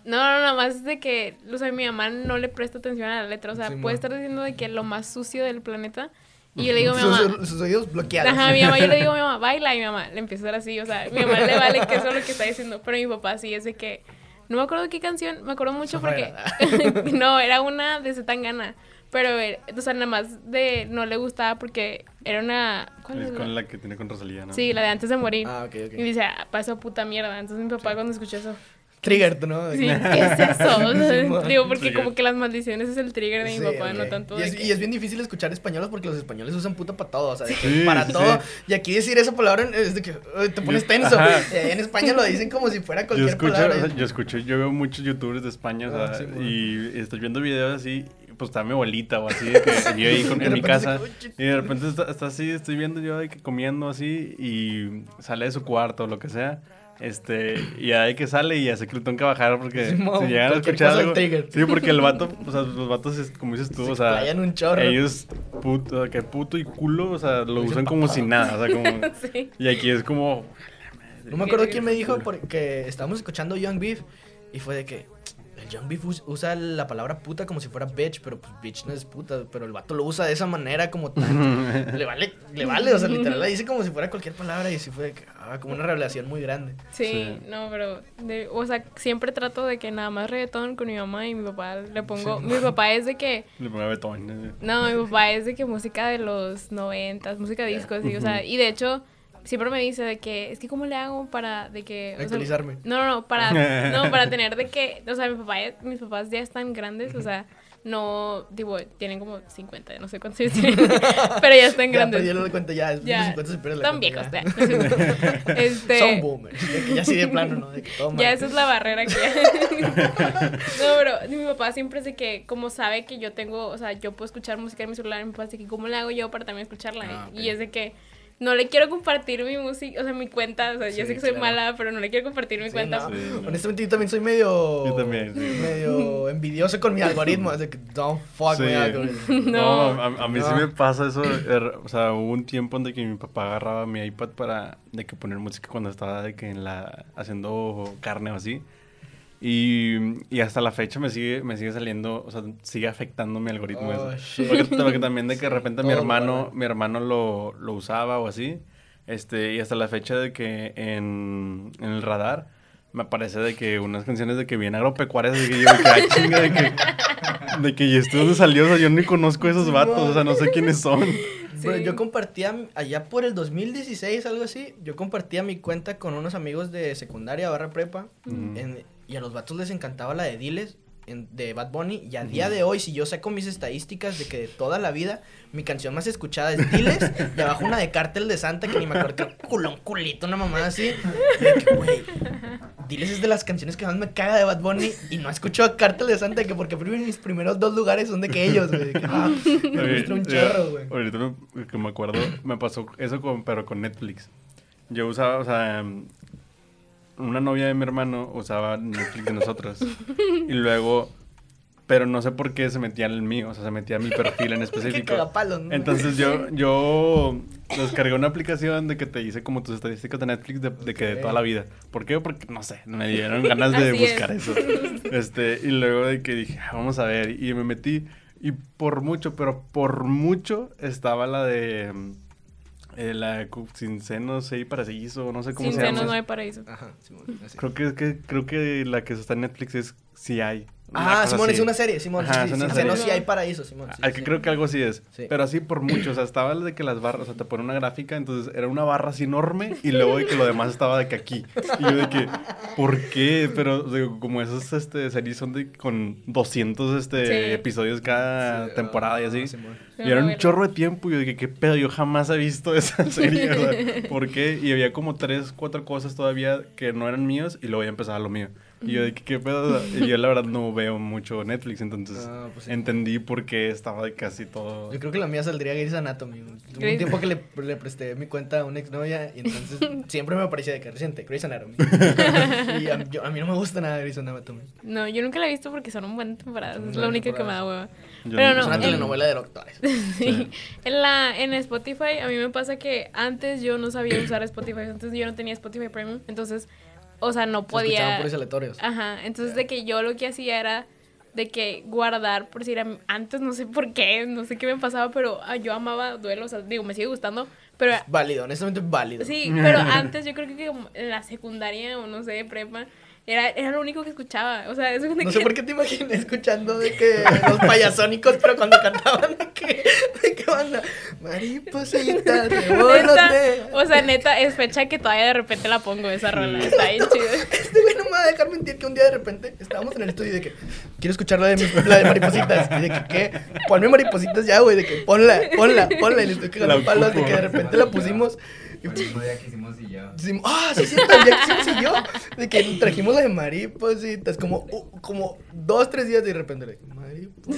No, no, no, más es de que, o sea, mi mamá no le presta atención a la letra. O sea, Sí, puede estar diciendo de que lo más sucio del planeta. Y yo le digo a mi sus, mamá, sus oídos bloqueados. Ajá, mi mamá, yo le digo a mi [LAUGHS] mamá, baila, y mi mamá le empieza a hacer así, o sea, mi mamá le vale que eso es lo que está diciendo, pero mi papá sí es de que, no me acuerdo qué canción, me acuerdo mucho porque, [LAUGHS] no, era una de Zetangana, pero, o sea, nada más de, no le gustaba porque era una, ¿cuál Es con la? que tiene con Rosalía, ¿no? Sí, la de antes de morir. Ah, ok, Y ok. dice, ah, pasó puta mierda, entonces mi papá cuando escuchó eso, Trigger, ¿no? Sí, ¿qué es eso? [LAUGHS] O sea, Sí, digo, porque Trigger. como que las maldiciones es el trigger de mi Sí, papá, no ok. tanto y es, que- y es bien difícil escuchar españoles porque los españoles usan puta para todo, o sea, de que Sí, para sí, todo. sí. Y aquí decir esa palabra es de que te pones tenso. Eh, en España lo dicen como si fuera Yo cualquier escucho, palabra. o sea, yo escucho, yo veo muchos youtubers de España, o Ah, sea, sí, mo. y estoy viendo videos así, y, pues está mi abuelita o así, de que [LAUGHS] yo ahí con- en mi casa, se- y de repente está, está así, estoy viendo yo de que comiendo así, y sale de su cuarto o lo que sea, este, y de que sale y ya sé que le tengo que bajar porque mo, si llegan a escuchar algo, sí, porque el vato, o sea, los vatos, es, como dices tú, Se o sea, explayan un chorro. ellos, puto, que puto y culo, o sea, lo usan como si nada, o sea, como, [LAUGHS] Sí. y aquí es como, No me acuerdo quién me dijo porque estábamos escuchando Young Beef y fue de que el Young Beef us- usa la palabra puta como si fuera bitch, pero pues bitch no es puta, pero el vato lo usa de esa manera como tan... [LAUGHS] le vale, le vale, o sea, literal la dice como si fuera cualquier palabra y así fue ah, como una revelación muy grande. Sí, Sí. no, pero, de- o sea, siempre trato de que nada más reggaetón con mi mamá y mi papá le pongo, Sí. mi papá es de que, [LAUGHS] le pongo betón, eh. no, mi papá es de que música de los noventas, música disco, así, o sea, y de hecho, siempre me dice de que, es que cómo le hago para, de que, o sea, Actualizarme. no, no, no, para, [LAUGHS] no, para tener de que, o sea, mi papá, mis papás ya están grandes, o sea, no, digo, tienen como 50, no sé cuántos años tienen, [LAUGHS] pero ya están Ya grandes. perdí la cuenta ya, después de Ya, 50 se pierde la Están cuenta, viejos, ya. ya. [LAUGHS] Este, Son boomers, de que ya sí de plano, ¿no? De que. Ya esa es la barrera que No, pero mi papá siempre es de que, como sabe que yo tengo, o sea, yo puedo escuchar música en mi celular, mi papá dice que, ¿cómo le hago yo para también escucharla? Ah. Y es de que no le quiero compartir mi música, o sea, mi cuenta, o sea, yo sé que soy claro. mala, pero no le quiero compartir mi Sí, cuenta. no. Sí, no. Honestamente, yo también soy medio. Yo también, sí. Medio [LAUGHS] envidioso con mi algoritmo. Es de que don't fuck Sí. my algorithm. [LAUGHS] No, No. a, a mí sí me pasa eso. er, O sea, hubo un tiempo en de que mi papá agarraba mi iPad para de que poner música cuando estaba de que en la haciendo carne o así. Y, y hasta la fecha me sigue, me sigue saliendo, o sea, sigue afectando mi algoritmo Oh, shit. Porque, porque también de que de Sí, repente mi todo lo hermano, mi hermano lo, lo usaba o así. Este, y hasta la fecha de que en, en el radar me aparece de que unas canciones de que bien agropecuarias, de que yo de que, ah, chinga, de que, de que, ¿y esto dónde salió? O sea, yo ni conozco a esos vatos, o sea, no sé quiénes son. Sí. yo compartía allá por el 2016, algo así. Yo compartía mi cuenta con unos amigos de secundaria barra prepa. Ujú. en- y a los vatos les encantaba la de Diles. en- de Bad Bunny y a día de hoy, si yo saco mis estadísticas de que de toda la vida, mi canción más escuchada es Diles, [LAUGHS] de abajo una de Cártel de Santa que ni me acuerdo, que era culón, culito, una mamada así. Y de que, güey, Diles es de las canciones que más me caga de Bad Bunny y no escucho a Cártel de Santa que porque primero mis primeros dos lugares son de que ellos, güey. ah, me Oye, gusta un chorro, güey. Ahorita me, que me acuerdo, me pasó eso con, pero con Netflix. Yo usaba, o sea, una novia de mi hermano usaba Netflix de nosotros. y luego, pero no sé por qué se metía en el mío, o sea, se metía en mi perfil en [LAUGHS] específico. Entonces yo, [LAUGHS] yo descargué una aplicación de que te dice como tus estadísticas de Netflix de, de que de toda la vida. ¿Por qué? Porque, no sé, me dieron [LAUGHS] ganas de Así es. buscar eso. Este, y luego de que dije, "Ah, vamos a ver, y me metí, y por mucho, pero por mucho estaba la de... eh, la sin senos y paraíso, no sé cómo Sin se senos llama. no hay paraíso. Ajá, así. Creo que, que, creo que la que está en Netflix es Si hay. Ah, Simón, así. es una serie, Simón. Ajá, sí, es sí, una sí, serie. no, sí hay paraíso, Simón. sí, sí. que creo que algo así es. Sí. Pero así por mucho. O sea, estaba el de que las barras, o sea, te pone una gráfica, entonces era una barra así enorme y luego de que lo demás estaba de que aquí. Y yo de que, ¿por qué? Pero como esos este, series son de con 200 este, Sí. episodios cada Sí, temporada y ah, así. Sí, Y era un chorro de tiempo y yo dije, ¿qué pedo? Yo jamás he visto esa [LAUGHS] serie. o sea, ¿Por qué? Y había como tres, cuatro cosas todavía que no eran míos y luego ya empezaba lo mío. Y yo dije, ¿qué pedo? Y yo la verdad no veo mucho Netflix, entonces Ah, pues sí. entendí por qué estaba de casi todo. Yo creo que la mía saldría Grey's Anatomy. Hubo un tiempo que le, le presté mi cuenta a una exnovia y entonces [LAUGHS] siempre me aparecía de que reciente, Grey's Anatomy. [LAUGHS] y a, yo- a mí no me gusta nada Grey's Anatomy. No, yo nunca la he visto porque son un buen temporadas. Es la única que me da hueva. Yo Pero no- no, es una en- telenovela de doctores. [LAUGHS] Sí. En la en Spotify a mí me pasa que antes yo no sabía usar Spotify, antes yo no tenía Spotify Premium, entonces o sea, no Se podía puros aleatorios. Ajá, entonces de que yo lo que hacía era de que guardar, por decir, am- antes no sé por qué, no sé qué me pasaba, pero ah, yo amaba duelo, o sea, digo, me sigue gustando, pero Válido, honestamente válido. sí, [LAUGHS] pero antes yo creo que en la secundaria o no sé, prepa, era, era lo único que escuchaba, o sea, eso de No que sé por qué te imaginé escuchando de que los payasónicos, pero cuando cantaban de que, de que banda, mariposita, [LAUGHS] Neta, revólate. o sea, neta, es fecha que todavía de repente la pongo esa rola, está bien chido. [LAUGHS] Este güey no me va a dejar mentir que un día de repente estábamos en el estudio y de que quiero escuchar la de, la de maripositas. Y de que, ¿qué? Ponme maripositas ya, güey. De que ponla, ponla, ponla. Y le estoy cagando La palos de que de repente la pusimos. [LAUGHS] El mismo día que hicimos y yo. Ah, sí, sí, el día que hicimos y yo. De que trajimos la de maripositas. Como, uh, como dos, tres días y de repente, que, maripositas.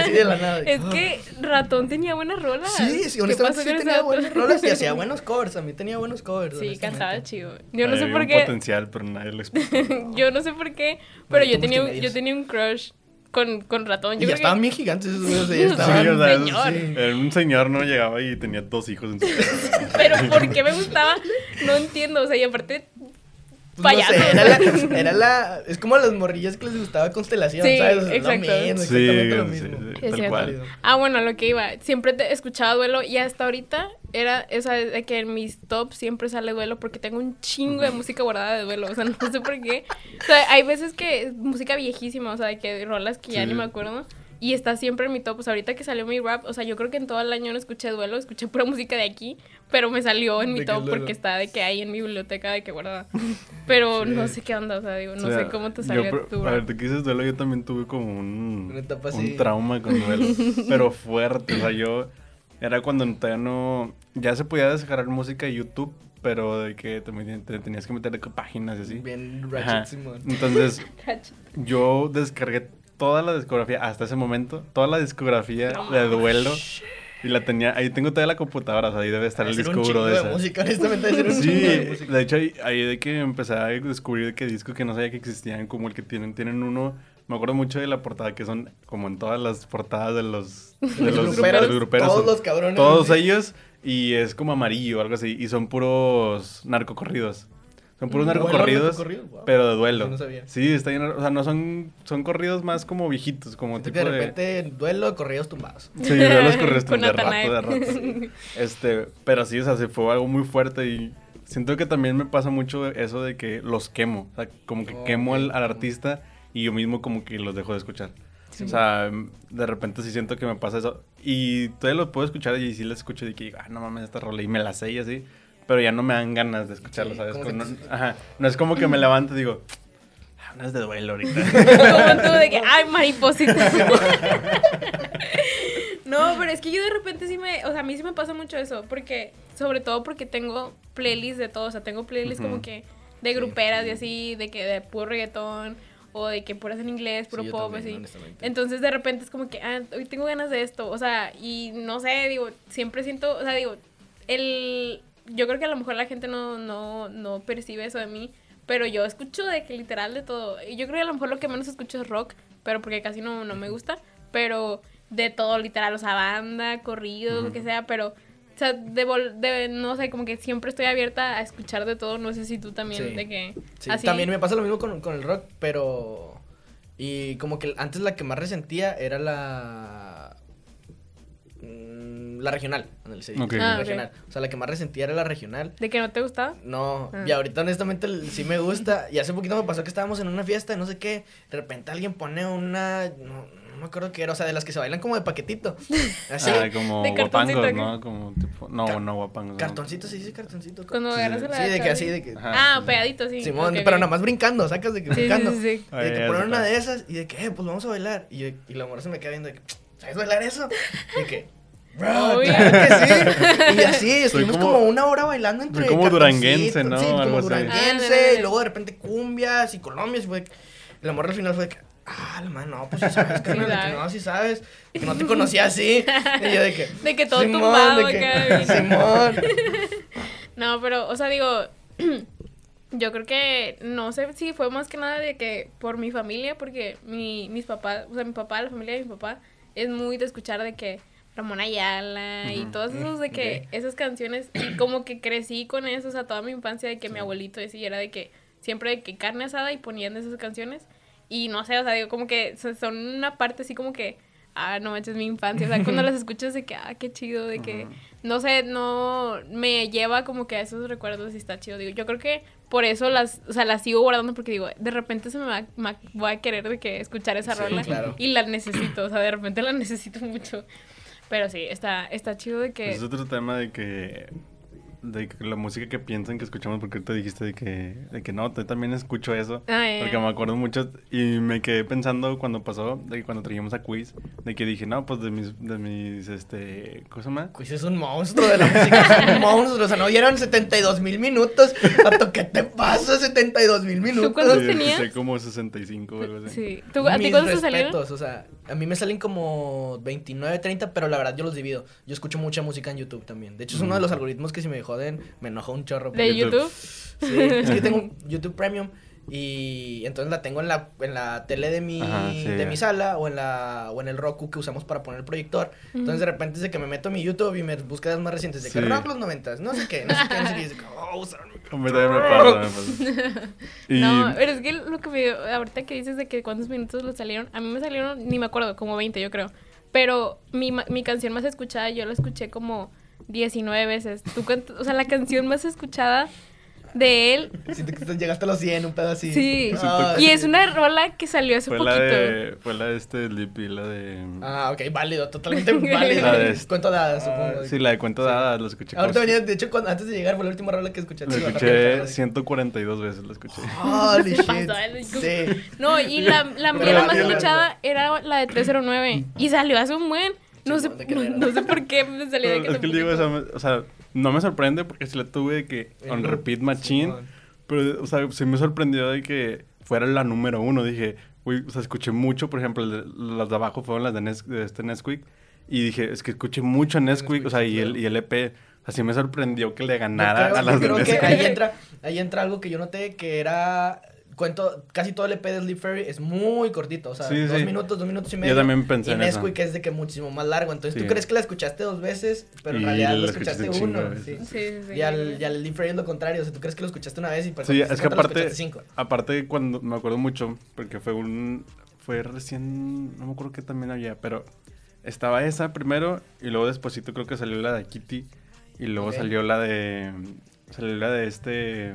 Así de la nada. Es que Ratón tenía buenas rolas. Sí, sí, ¿Qué honestamente sí tenía buenas rolas y hacía [LAUGHS] buenos covers. A mí tenía buenos covers. Sí, cantaba chido. Yo no sé por qué. potencial, pero nadie lo [LAUGHS] explotó. yo no sé por qué, pero yo tenía un crush con, con Ratón. Y Yo ya creo estaban que- bien gigantes esos güeyes. Sí, estaban- Sí, o sea, eso señor. sí. Era un señor no llegaba y tenía dos hijos en su [LAUGHS] casa. Pero ¿por qué me gustaba? No entiendo. O sea, y aparte, Pues no sé, payaso. era la, era la. Es como a las morrillas que les gustaba Constelación, Sí, ¿sabes? O sea, es exacto. Lo mismo, Sí, exactamente lo sí, mismo. sí, Es tal cierto. cual. Ah, bueno, lo que iba. Siempre te escuchaba duelo y hasta ahorita era esa de que en mis tops siempre sale duelo porque tengo un chingo de música guardada de duelo. O sea, [LAUGHS] no sé por qué. O sea, hay veces que es música viejísima, o sea, de que rolas que ya Sí. ni me acuerdo. Y está siempre en mi top. O sea, ahorita que salió mi rap, o sea, yo creo que en todo el año no escuché duelo, escuché pura música de aquí, pero me salió en mi ¿De qué top porque está de que hay en mi biblioteca de que guardada. Pero Sí. no sé qué onda, o sea, digo, no O sea, sé cómo te salió tu A ver, rap. tú que dices duelo, yo también tuve como un, un así. trauma con duelo. [LAUGHS] pero fuerte. O sea, yo. Era cuando todavía no. Ya se podía descargar música de YouTube, pero de que te, te tenías que meter de páginas y así. Bien. Ratchet Simón. Entonces, [LAUGHS] yo descargué toda la discografía hasta ese momento, toda la discografía de duelo. Y la tenía, ahí tengo toda la computadora, o sea, ahí debe estar el disco duro de de esa. música, honestamente, debe ser un Sí, de música. de hecho ahí, ahí de que empecé a descubrir que discos que no sabía que existían, como el que tienen, tienen uno, me acuerdo mucho de la portada, que son como en todas las portadas de los, [LAUGHS] de los, Los de gruperos, los gruperos, todos son- los cabrones. todos ellos, y es como amarillo o algo así, y son puros narcocorridos. Son puros ¿Duelo, narcocorridos? Wow. pero de duelo. Eso no sabía. Sí, está bien, o sea, no son, son corridos más como viejitos, como Siento tipo que de de... repente duelo, corridos tumbados. Sí, de los corridos [LAUGHS] Con de rato, de rato. sí. [LAUGHS] Este, pero sí, o sea, se fue algo muy fuerte y siento que también me pasa mucho eso de que los quemo. O sea, como que Oh, quemo al, artista y yo mismo como que los dejo de escuchar. O sea, de repente sí siento que me pasa eso. Y todavía los puedo escuchar y sí les escucho y que digo, ah, no mames, esta rola. Y me la sé y así. Pero ya no me dan ganas de escucharlo, Sí, ¿sabes? te- ajá. No es como que me levanto y digo, "Ah, Andas de duelo ahorita. [LAUGHS] Como tú de que, ay, maripositas. [LAUGHS] no, pero es que yo de repente sí me, o sea, a mí sí me pasa mucho eso, porque, sobre todo porque tengo playlists de todo, o sea, tengo playlists como que de Sí. gruperas y así, de que de puro reggaetón, o de que puras en inglés, puro Sí, pop, también, así. Entonces de repente es como que, ah, hoy tengo ganas de esto, o sea, y no sé, digo, siempre siento, o sea, digo, el, yo creo que a lo mejor la gente no, no, no percibe eso de mí, pero yo escucho de que literal de todo, y yo creo que a lo mejor lo que menos escucho es rock, pero porque casi no, no me gusta, pero de todo literal, o sea, banda, corrido, lo que sea, pero... O sea, de, vol- de- no sé, como que siempre estoy abierta a escuchar de todo. No sé si tú también, Sí. de que... Sí, así. también me pasa lo mismo con, con el rock, pero... Y como que antes la que más resentía era la... La regional, ándale, se dice, Ok. la Ah, ok. regional. O sea, la que más resentía era la regional. ¿De que no te gustaba? No, Ah. y ahorita honestamente sí me gusta. Y hace poquito me pasó que estábamos en una fiesta, y no sé qué. De repente alguien pone una. No, no me acuerdo qué era, o sea, de las que se bailan como de paquetito. [LAUGHS] Así. Ah, como De cartoncito, guapangos. ¿no? Como tipo. No, Ca- no, guapangos. Cartoncito, sí, sí, cartoncito. Cuando Sí, agarras sí. la Sí, de que así, de que. Ajá. Ah, pegadito, sí. Simón, pero nada más brincando, sacas de que Sí, sí, brincando. sí, sí. De que ponen sé una de esas y de que, eh, pues vamos a bailar. Y, y la morra se me queda viendo de que, ¿sabes bailar eso? Y de que, bro, claro que sí. [LAUGHS] Y así, estuvimos como- como, una hora bailando entre soy como duranguense, ¿no? Sí, como Algo duranguense, Ah, y luego de repente cumbias y colombias. Y fue, la morra al final fue de que, ah, la mano, no, pues sí sabes, que, Sí de que no, sí sabes, que no te conocía así. Y yo de que, [LAUGHS] De que todo Simón, tumbado de que. [LAUGHS] Simón. No, pero, o sea, digo, [CLEARS THROAT] yo creo que, no sé si fue más que nada de que por mi familia, porque mi, mis papás, o sea, mi papá, la familia de mi papá, es muy de escuchar de que Ramón Ayala y Ujú. todos esos de que, esas canciones, y como que crecí con eso, o sea, toda mi infancia de que mi abuelito decía, era de que siempre de que carne asada y ponían esas canciones, y no sé, o sea, digo, como que so- son una parte así como que, ah, no manches, mi infancia, o sea, cuando las [LAUGHS] escuchas de que, ah, qué chido, de que, no sé, no me lleva como que a esos recuerdos y está chido. Digo, yo creo que por eso las, o sea, las sigo guardando porque digo, de repente se me va, voy a querer de que escuchar esa Sí, rola claro. y la necesito, o sea, de repente la necesito mucho. Pero sí, está, está chido de que... Es otro tema de que. De la música que piensan que escuchamos, porque ahorita dijiste de que, de que no, yo también escucho eso. Ah, Porque me acuerdo mucho y me quedé pensando cuando pasó, de que cuando traíamos a Quiz, de que dije, no, pues de mis, de mis, este, ¿cómo se llama? Pues es un monstruo de la música, es un monstruo. O sea, no vieron 72 mil minutos. Pato, ¿qué te pasa? 72 mil minutos. cuántos Sí, tenías? empecé como 65 o algo así. Sí. ¿Tú, ¿A ti cuántos te salieron? O sea, a mí me salen como 29, 30, pero la verdad yo los divido. Yo escucho mucha música en YouTube también. De hecho, es uno de los algoritmos que si me joden, me enoja un chorro. ¿De YouTube? [LAUGHS] Sí, es que tengo YouTube Premium y entonces la tengo en la, en la tele de mi, Ajá, sí, de mi sala o en la o en el Roku que usamos para poner el proyector. Entonces de repente es de que me meto a mi YouTube y me busca las más recientes de que Sí. rock los noventas, no sé qué, no sé qué, no sé qué, y que, oh, usaron mi. [LAUGHS] Y No, pero es que lo que me... Ahorita que dices de que cuántos minutos lo salieron, a mí me salieron, ni me acuerdo, como 20 yo creo. Pero mi, ma- mi canción más escuchada yo la escuché como 19 veces. ¿Tú cuánto- o sea, la canción más escuchada de él Siento que te- llegaste a los 100, un pedo así. Sí. Ah, Y es una rola que salió hace fue poquito. la de, fue la de este Lippy, la de... Ah, ok, válido, totalmente válido. [LAUGHS] La de este- Cuento dadas, Ah, supongo. sí, la de cuento de hadas, lo escuché. Ahorita venía, de hecho, cuando- antes de llegar fue la última rola que escuché. Lo Sí, escuché rápido, 142 veces, lo escuché. Holy [LAUGHS] shit. ¿eh? Sí. No, y la, la la la más escuchada era la de 309. Y salió hace un buen. No sé, [LAUGHS] no, sé por qué me salió de que [LAUGHS] es que digo, o sea, me- o sea, no me sorprende porque si la tuve de que on Ujú. repeat machine, pero, o sea, sí me sorprendió de que fuera la número uno. Dije, uy, o sea, escuché mucho, por ejemplo, de- las de abajo fueron las de, Nes- de este Nesquik, y dije, es que escuché mucho Nesquik, o sea, y el, y el EP, así me sorprendió que le ganara creo, a las yo de creo que Nesquik. ahí entra, ahí entra algo que yo noté que era cuento casi todo el EP de Sleep Fairy es muy cortito, o sea, Sí, dos sí. minutos, dos minutos y Yo medio. también pensé y en eso. Nesquik es de que muchísimo más largo, entonces Sí. tú crees que la escuchaste dos veces, pero en Y realidad la lo escuchaste uno. Sí. Y al, y al Sleep Fairy es lo contrario, o sea, tú crees que lo escuchaste una vez y por Sí, es que aparte, cinco. aparte cuando me acuerdo mucho, porque fue un, fue recién, no me acuerdo que también había, pero estaba esa primero y luego despuesito creo que salió la de Kitty y luego salió la de, salió la de este,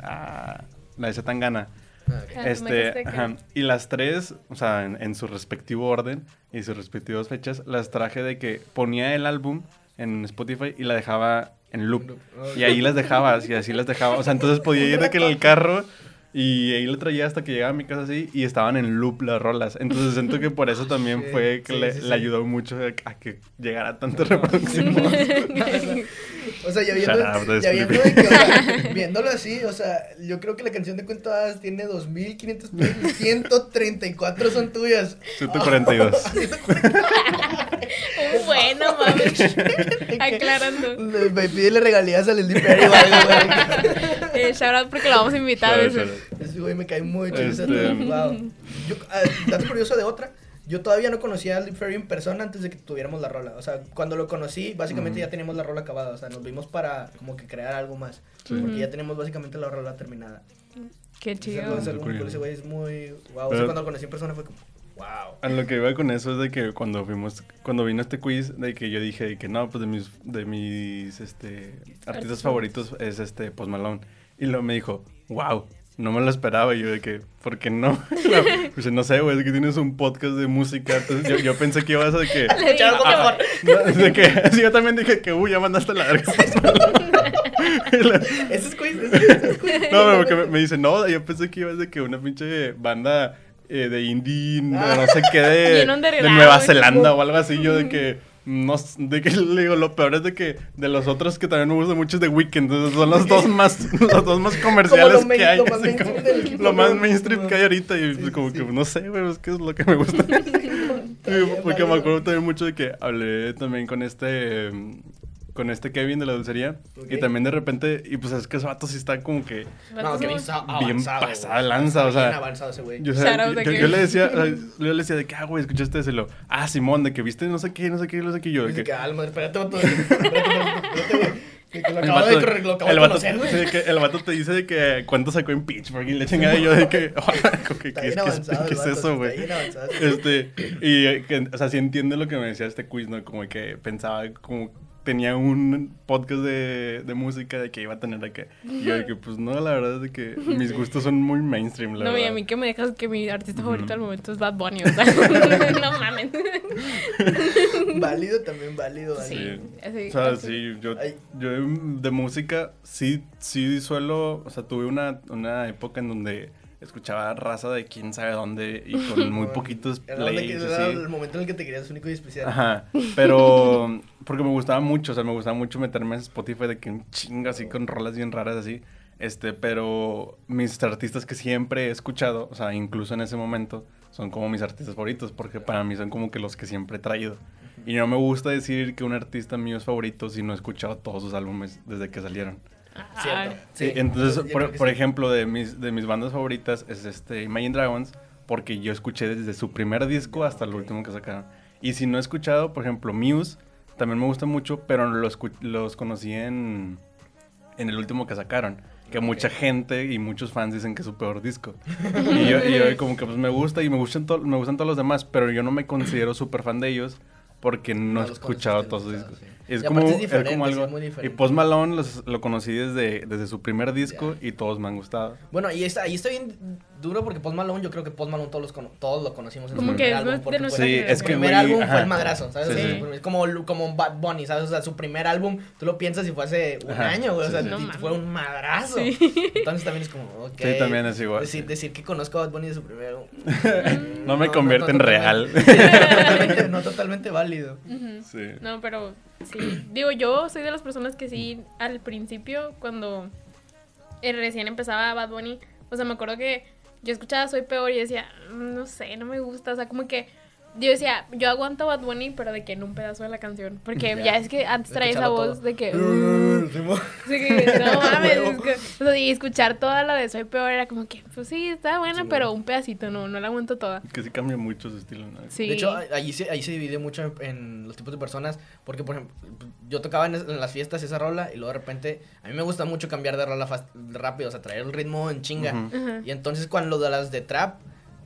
ah, la de Zetangana. Ah, ok. Ah, Este, ajá, y las tres, o sea, en, en su respectivo orden y sus respectivas fechas, las traje de que ponía el álbum en Spotify y la dejaba en loop. Y ahí las dejaba, y así las dejaba. O sea, entonces podía ir de que en el carro Y ahí le traía hasta que llegaba a mi casa así y estaban en loop las rolas. Entonces siento que por eso también fue que sí, le, sí, le sí. ayudó mucho a, a que llegara tanta reproducción. [LAUGHS] [LAUGHS] O sea, ya viendo, ya viendo, de que, o sea, viéndolo así, o sea, yo creo que la canción de Cuento Hadas tiene 2500 plays y 134 son tuyas. 142. [LAUGHS] Un bueno, mames. Aclarando. Le- Me pídele regalías al Lil Perry o algo, güey. [LAUGHS] Eh, shout out porque lo vamos a invitar. Claro, ese. claro. Ese güey me cae muy chido. Este- wow. Yo, ah, dato curioso de otra. Yo todavía no conocía a Lil Perry en persona antes de que tuviéramos la rola. O sea, cuando lo conocí, básicamente ya teníamos la rola acabada. O sea, nos vimos para como que crear algo más. Sí. Porque ya teníamos básicamente la rola terminada. Qué chido. algo, es algo muy cool. Ese güey es muy. Wow. O sea, Pero- cuando lo conocí en persona fue como. Wow. A lo que iba con eso es de que cuando fuimos, cuando vino este quiz, de que yo dije de que no, pues de mis, de mis, este, artistas Artistas. favoritos es este Post Malone. Y luego me dijo, wow, no me lo esperaba. Y yo de que, ¿por qué no? [LAUGHS] [LAUGHS] pues no sé, güey, es que tienes un podcast de música. Entonces yo, yo pensé que ibas a de que... [LAUGHS] Algo mejor. no, de que, sí, yo también dije que, uy, ya mandaste la verga la- Ese es quiz. Ese es quiz, ese es quiz. no, pero porque me, me dice, no, yo pensé que ibas de que una pinche banda eh, de indie, no, no sé qué, de, de Nueva. Zelanda o algo así. Yo de que, no, de que [LAUGHS] le digo, lo peor es de que de los otros que también me gustan mucho es de Weekend. Son los dos más, [LAUGHS] [LAUGHS] los dos más comerciales que hay. lo más así mainstream que hay ahorita. Y Sí, pues como sí, que, no sé, güey, es que es lo que me gusta. Sí, porque me acuerdo también mucho de que hablé también con este con este Kevin de la dulcería Ok. y también de repente y pues es que ese vato sí está como que No, que bien Bien avanzado. pasada de lanza, o sea, Bien avanzado ese güey. yo, o sea, yo- yo- yo le decía o sea, [LAUGHS] yo le decía de que ah güey escuchaste ese lo ah Simón de que viste no sé qué no sé qué no sé qué yo de que que, ah, espérate, vato. De que lo el acabo de, vato- corre- lo acabo el de vato- conocer, güey. sí, de el vato te dice de que cuánto sacó en Pittsburgh y le chingada y yo de [LAUGHS] que Está ¿qué, qué es- avanzado qué el es vato, eso güey. Este, y eh, que, o sea, sí entiende lo que me decía este quiz, ¿no? Como que pensaba, como tenía un podcast de, de música de que iba a tener que. Y yo de que, pues no, la verdad es de que [LAUGHS] mis gustos son muy mainstream, la No, y verdad. a mí que me dejas que mi artista favorito al momento es Bad Bunny. O sea, [LAUGHS] no mames. [LAUGHS] Válido también, válido, válido. Sí, así. O sea, así. sí, yo, yo de música sí, sí suelo, o sea, tuve una, una época en donde escuchaba raza de quién sabe dónde y con [LAUGHS] muy poquitos que- plays, así. el momento en el que te querías único y especial. Ajá, pero [LAUGHS] porque me gustaba mucho, o sea, me gustaba mucho meterme en Spotify de que un chingo así con rolas bien raras así. Este, pero mis artistas que siempre he escuchado, o sea, incluso en ese momento, son como mis artistas favoritos, porque para mí son como que los que siempre he traído. Y no me gusta decir que un artista mío es favorito si no he escuchado todos sus álbumes desde que salieron. Cierto. Sí, Sí, entonces, yo- por, sí. ejemplo, de mis, de mis bandas favoritas es este Imagine Dragons, porque yo escuché desde su primer disco hasta el último que sacaron. Y si no he escuchado, por ejemplo, Muse, también me gusta mucho, pero los, los conocí en, en el último que sacaron. Que mucha gente y muchos fans dicen que es su peor disco. [LAUGHS] y, yo, y yo como que pues me gusta y me gustan, to- me gustan todos los demás, pero yo no me considero súper fan de ellos porque no, No he escuchado todos sus discos. sí. Es como, es como sí, algo... es y. Post Malone los- lo conocí desde, desde su primer disco y todos me han gustado. Bueno, y está, ahí está bien duro porque Post Malone, yo creo que Post Malone todos, los cono- todos lo conocimos en Como su que primer es álbum. de porque fue- es su que primer álbum fue el madrazo, ¿sabes? Sí, O sea, como, como Bad Bunny, ¿sabes? O sea, su primer álbum, tú lo piensas y fue hace un Ajá, año, güey. O sea. No fue un madrazo. Sí. Entonces también es como, ok. Sí, también es igual. Decir, decir que conozco a Bad Bunny de su primer álbum. [LAUGHS] No me convierte en real. [LAUGHS] totalmente- no, totalmente, válido. Sí. No, pero sí. Digo, yo soy de las personas que sí, al principio, cuando eh, recién empezaba Bad Bunny, o sea, me acuerdo que yo escuchaba Soy Peor y decía, "Mm, no sé, no me gusta. O sea, como que yo decía, yo aguanto Bad Bunny, pero de que en un pedazo de la canción. Porque Ya. ya, es que antes traía esa voz todo. de que. Simón. Sí, que no [LAUGHS] mames. Es que- o sea, y escuchar toda la de Soy Peor era como que, pues sí, está buena, Sí, pero bueno. un pedacito, no, no la aguanto toda. Que sí cambia mucho su estilo. ¿no? Sí. De hecho, ahí se, ahí se divide mucho en, en los tipos de personas. Porque, por ejemplo, yo tocaba en, es- en las fiestas esa rola y luego de repente a mí me gusta mucho cambiar de rola fast- rápido, o sea, traer el ritmo en chinga. Ujú. Ajá. Y entonces cuando de las de trap,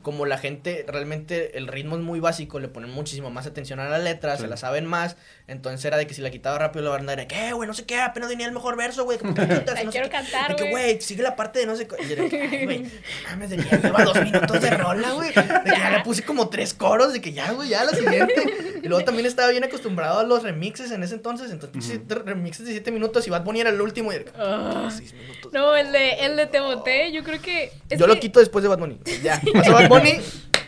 como la gente realmente el ritmo es muy básico, le ponen muchísimo más atención a la letra, Sí. se la saben más. Entonces era de que si la quitaba rápido la banda era, ¿qué, güey? No sé qué, apenas tenía el mejor verso, güey. ¿Cómo que [LAUGHS] quitas? No sé quiero qué". cantar, De que, güey. güey, sigue la parte de no sé qué. Y yo de que, "Ay, güey, no [LAUGHS] mames, de que lleva dos minutos de rola, güey. De que ya le puse como tres coros, de que ya, güey, ya la siguiente. Y luego también estaba bien acostumbrado a los remixes en ese entonces. Entonces, siete remixes de siete minutos y Bad Bunny era el último. Y que, Ah. seis minutos. No, el de, el de Te Boté, yo creo que. Yo lo quito después de Bad Bunny. Ya, pasó Bad Bunny. [LAUGHS]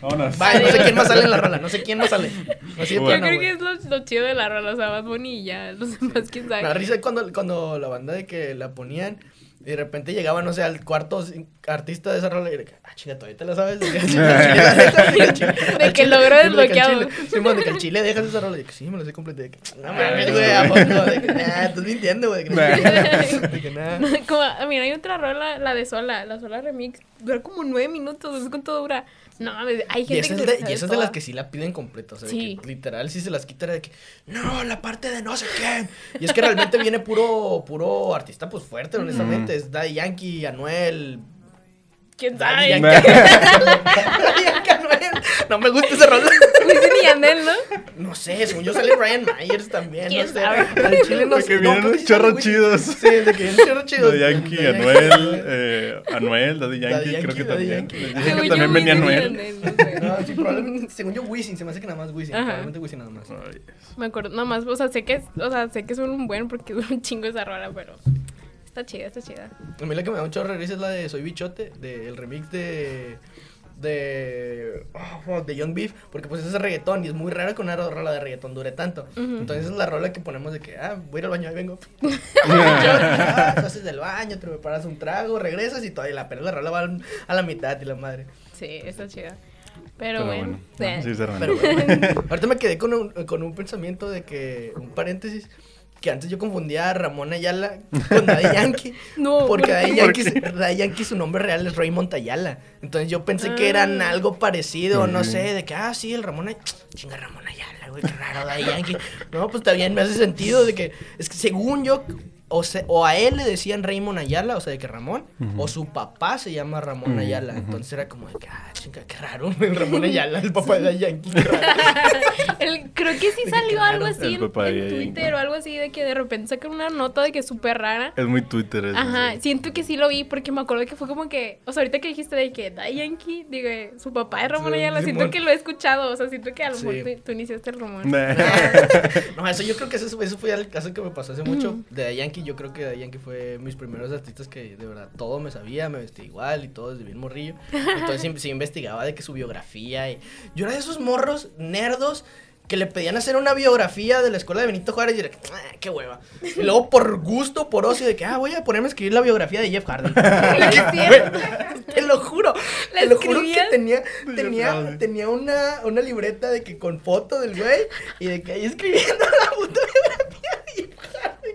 Vámonos. Bye, no sé quién más sale en la rola, no sé quién más sale. Así de Yo Bueno. plano, creo que es lo, lo chido de la rola, o sea, Bunny y ya, los demás, quién sabe. risa cuando, cuando la banda de que la ponían y de repente llegaba, no sé, al cuarto artista de esa rola y de que, ah, chinga, todavía te la sabes. [LAUGHS] De que, de al desbloqueado. de que al chile dejas esa rola y de que sí, me lo sé completo. De que, no mames, güey, a poco, de que, nah, estás mintiendo, güey. De que. [LAUGHS] Como, ah, mira, hay otra rola, la de Sola, la Sola Remix, dura como nueve minutos, no sé cuánto dura. No, mames, hay Y gente esas, que de, y esas de las que sí la piden completa, o sea, de Sí. que literal si se las quita era de que, no, la parte de no sé quién. Y es que realmente [LAUGHS] viene puro, puro artista pues fuerte, honestamente. Es Daddy Yankee, Anuel, ¿Quién Daddy sabe? Yankee. [LAUGHS] [LAUGHS] Daddy Yankee, Anuel. No me gusta ese rol. Wisin y Yandel, ¿no? No sé, según yo sale Ryan Myers también, no ¿Quién sé. Al chile no De sé. que no, vienen unos chorros chidos. Sí, de que vienen chorros [LAUGHS] chidos. Daddy Yankee, Daddy Anuel, eh, Anuel, Daddy Yankee, Daddy creo que Daddy también. Dije que también venía Anuel. No sí, probablemente, según yo, Wisin, se me hace que nada más Wisin. Ajá. Probablemente Wisin nada más. Me acuerdo, nada más, o sea, sé que es, o sea, sé que es un buen porque dura un chingo esa rola, pero está chida, está chida. A mí la que me da un chorro de risa es la de Soy Bichote, del remix de. De. oh, fuck, de Young Beef, porque pues ese es reggaetón y es muy raro que una rola de reggaetón dure tanto. Entonces es la rola que ponemos de que, ah, voy a ir al baño, ahí vengo. [LAUGHS] ah, tú haces del baño, te preparas un trago, regresas y todavía la pero la rola va a la mitad y la madre. Sí, está chida. Pero, Pero bueno, bueno, eh, sí. Pero bueno, [LAUGHS] ahorita me quedé con un, con un pensamiento de que, un paréntesis, que antes yo confundía a Ramón Ayala con Daddy [LAUGHS] Yankee. No, porque ¿por Daddy? Yankee, Daddy Yankee su nombre real es Raymond Ayala. Entonces yo pensé que eran Ah. algo parecido, no sé, de que, ah, sí, el Ramón Ayala. [TSK] Chinga, Ramón Ayala, güey, qué raro Daddy Yankee. No, pues también me hace sentido de que, es que según yo, o, se- o a él le decían Raymond Ayala, o sea, de que Ramón, o su papá se llama Ramón Ayala. Entonces era como de que, ah, chinga, qué raro, [LAUGHS] el Ramón Ayala, el papá de Daddy Yankee. qué raro. [LAUGHS] El- creo que sí salió algo así en, Yankee. Twitter o algo así de que de repente sacan una nota de que es súper rara. Es muy Twitter eso. Ajá, sí. siento que sí lo vi porque me acuerdo que fue como que, o sea, ahorita que dijiste de que Daddy Yankee, digo, su papá es Ramón Sí, Ayala, siento que lo he escuchado, o sea, siento que a lo mejor tú, tú iniciaste el rumor. Nah. [LAUGHS] No, eso yo creo que eso, eso fue el caso que me pasó hace mucho. De Daddy Yankee, yo creo que Daddy Yankee fue mis primeros artistas que de verdad todo me sabía, me vestía igual y todo desde bien morrillo. Entonces sí, sí investigaba de que su biografía y... Yo era de esos morros nerdos que le pedían hacer una biografía de la escuela de Benito Juárez y era que, "Ah, qué hueva. Y luego por gusto, por ocio, de que, ah, voy a ponerme a escribir la biografía de Jeff Hardy. [LAUGHS] Te lo juro, ¿La te lo juro que tenía, Jeff tenía, tenía una, una libreta de que con foto del güey y de que ahí escribiendo [LAUGHS] la puta biografía de Jeff Hardy.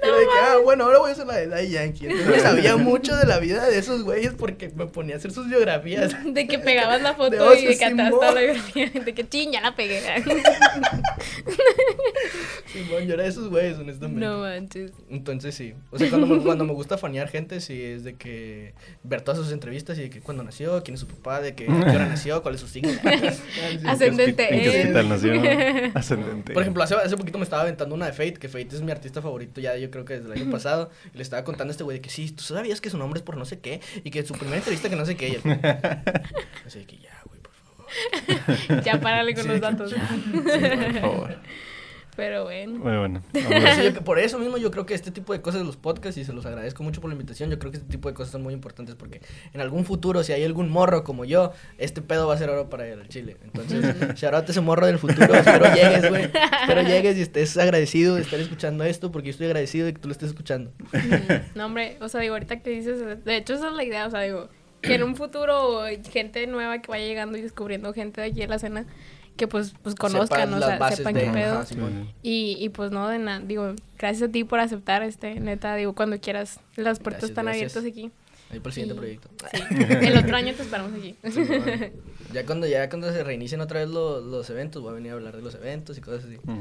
[LAUGHS] Pero de que, ah, bueno, ahora voy a hacer la de Daddy Yankee. Entonces sabía mucho de la vida de esos güeyes porque me ponía a hacer sus biografías. [LAUGHS] De que pegabas la foto De y de que la biografía, [LAUGHS] de que ching, ya la pegué. Simón, yo era de esos güeyes, honestamente. no manches. Entonces sí. O sea, cuando me, cuando me gusta fanear gente, sí es de que ver todas sus entrevistas y de que cuándo nació, quién es su papá, de que qué hora nació, cuál es su signo. Ascendente ¿En qué es. hospital nació? Ascendente. Por ejemplo, hace, hace poquito me estaba aventando una de Fate, que Fate es mi artista favorito ya yo creo que desde el año pasado. Y le estaba contando a este güey de que sí, tú sabías que su nombre es por no sé qué y que su primera entrevista que no sé qué. Y él, [LAUGHS] así que ya, güey, por favor. [LAUGHS] Ya párale con Sí, los datos. por favor. Pero bueno. Muy bueno. [LAUGHS] Por eso, yo- por eso mismo yo creo que este tipo de cosas de los podcasts, y se los agradezco mucho por la invitación, yo creo que este tipo de cosas son muy importantes porque en algún futuro, si hay algún morro como yo, este pedo va a ser oro para el Chile. Entonces, [LAUGHS] a ese morro del futuro, espero llegues, güey. Espero llegues y estés agradecido de estar escuchando esto porque yo estoy agradecido de que tú lo estés escuchando. Mm, No, hombre, o sea, digo, ahorita que dices, de hecho esa es la idea, o sea, digo, que en un futuro gente nueva que vaya llegando y descubriendo gente de aquí en la escena, que pues, pues conozcan, Sepan o sea, sepan de- qué pedo. ajá, Simón. Y, y pues no, de nada, digo, gracias a ti por aceptar, este, neta, digo, cuando quieras, las puertas Gracias, están gracias. abiertas aquí. Ahí para el siguiente Y- proyecto. Sí, el otro año te esperamos aquí. [LAUGHS] Simón. ya cuando ya cuando se reinicien otra vez los, los eventos, voy a venir a hablar de los eventos y cosas así. Ujú.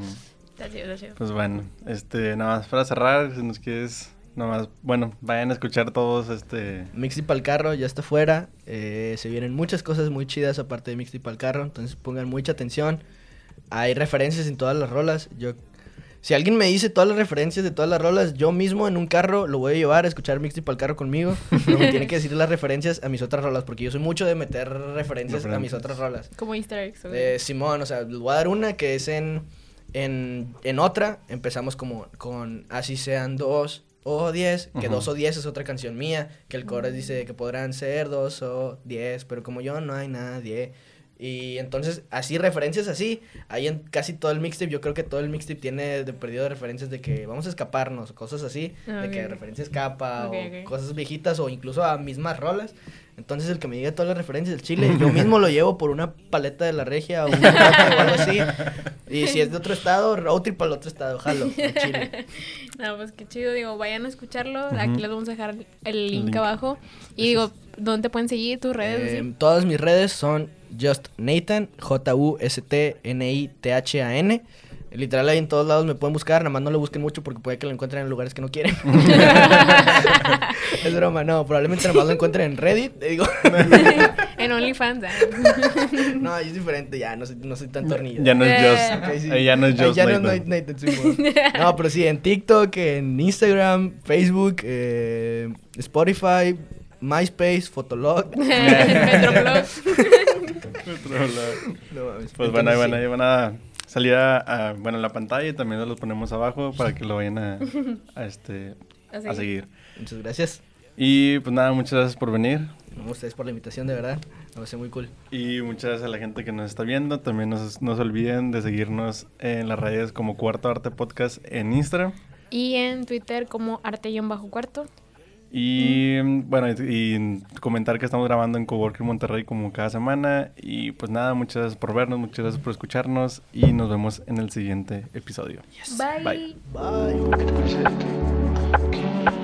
Está chido, está chido. Pues bueno, este, nada más para cerrar, si nos quieres nomás, bueno, vayan a escuchar todos este... Mixi para el carro ya está fuera. Eh, se vienen muchas cosas muy chidas aparte de Mixi para el carro. Entonces pongan mucha atención. Hay referencias en todas las rolas. Yo, si alguien me dice todas las referencias de todas las rolas, yo mismo en un carro lo voy a llevar a escuchar Mixi para el carro conmigo. Pero me tiene que decir las referencias a mis otras rolas. Porque yo soy mucho de meter referencias, a mis otras rolas. Como easter eggs. ¿o Eh, Simón, o sea, les voy a dar una que es en, en, en otra. Empezamos como con Así sean dos o diez, que Ujú. dos o diez es otra canción mía, que el coro dice que podrán ser dos o diez, pero como yo no hay nadie. Y entonces, así, referencias así, ahí en casi todo el mixtape, yo creo que todo el mixtape tiene de perdido de referencias de que vamos a escaparnos, cosas así, Ah, de que ok. referencia escapa o cosas viejitas o incluso a mismas rolas. Entonces el que me diga todas las referencias del chile, yo [LAUGHS] mismo lo llevo por una paleta de la regia o un o algo así. [LAUGHS] Y si es de otro estado, road trip al otro estado, jalo, al chile. [LAUGHS] No, pues qué chido, digo, vayan a escucharlo. Aquí les vamos a dejar el link, link. abajo. Y digo, ¿dónde te pueden seguir tus redes? Eh, todas mis redes son Just Nathan, J-U-S-T-N-I-T-H-A-N. Literal ahí en todos lados me pueden buscar, nada más no lo busquen mucho porque puede que lo encuentren en lugares que no quieren. [LAUGHS] es broma, no, probablemente nada más lo encuentren en Reddit, te digo. [LAUGHS] en OnlyFans. ah. [LAUGHS] no, ahí es diferente, ya, no soy, no soy tan tornillo. Ya no es Eh. Just. Sí. ya no es Just ya no es Nathan. Nathan, Simón. No, pero sí, en TikTok, en Instagram, Facebook, eh, Spotify, MySpace, Fotolog. Metroblog. No. Pues bueno, ahí van, ahí van a salir a, a- bueno, en la pantalla y también los ponemos abajo para que lo vayan a, a, este, [LAUGHS] a seguir. Muchas gracias. Y pues nada, muchas gracias por venir. No, a ustedes por la invitación, de verdad. Me parece muy cool. Y muchas gracias a la gente que nos está viendo. También nos- no se olviden de seguirnos en las redes como Cuarto Arte Podcast en Instagram. Y en Twitter como arte-cuarto. Y bueno, y, y comentar que estamos grabando en Coworking Monterrey como cada semana. Y pues nada, muchas gracias por vernos, muchas gracias por escucharnos y nos vemos en el siguiente episodio. Bye. Bye. Bye.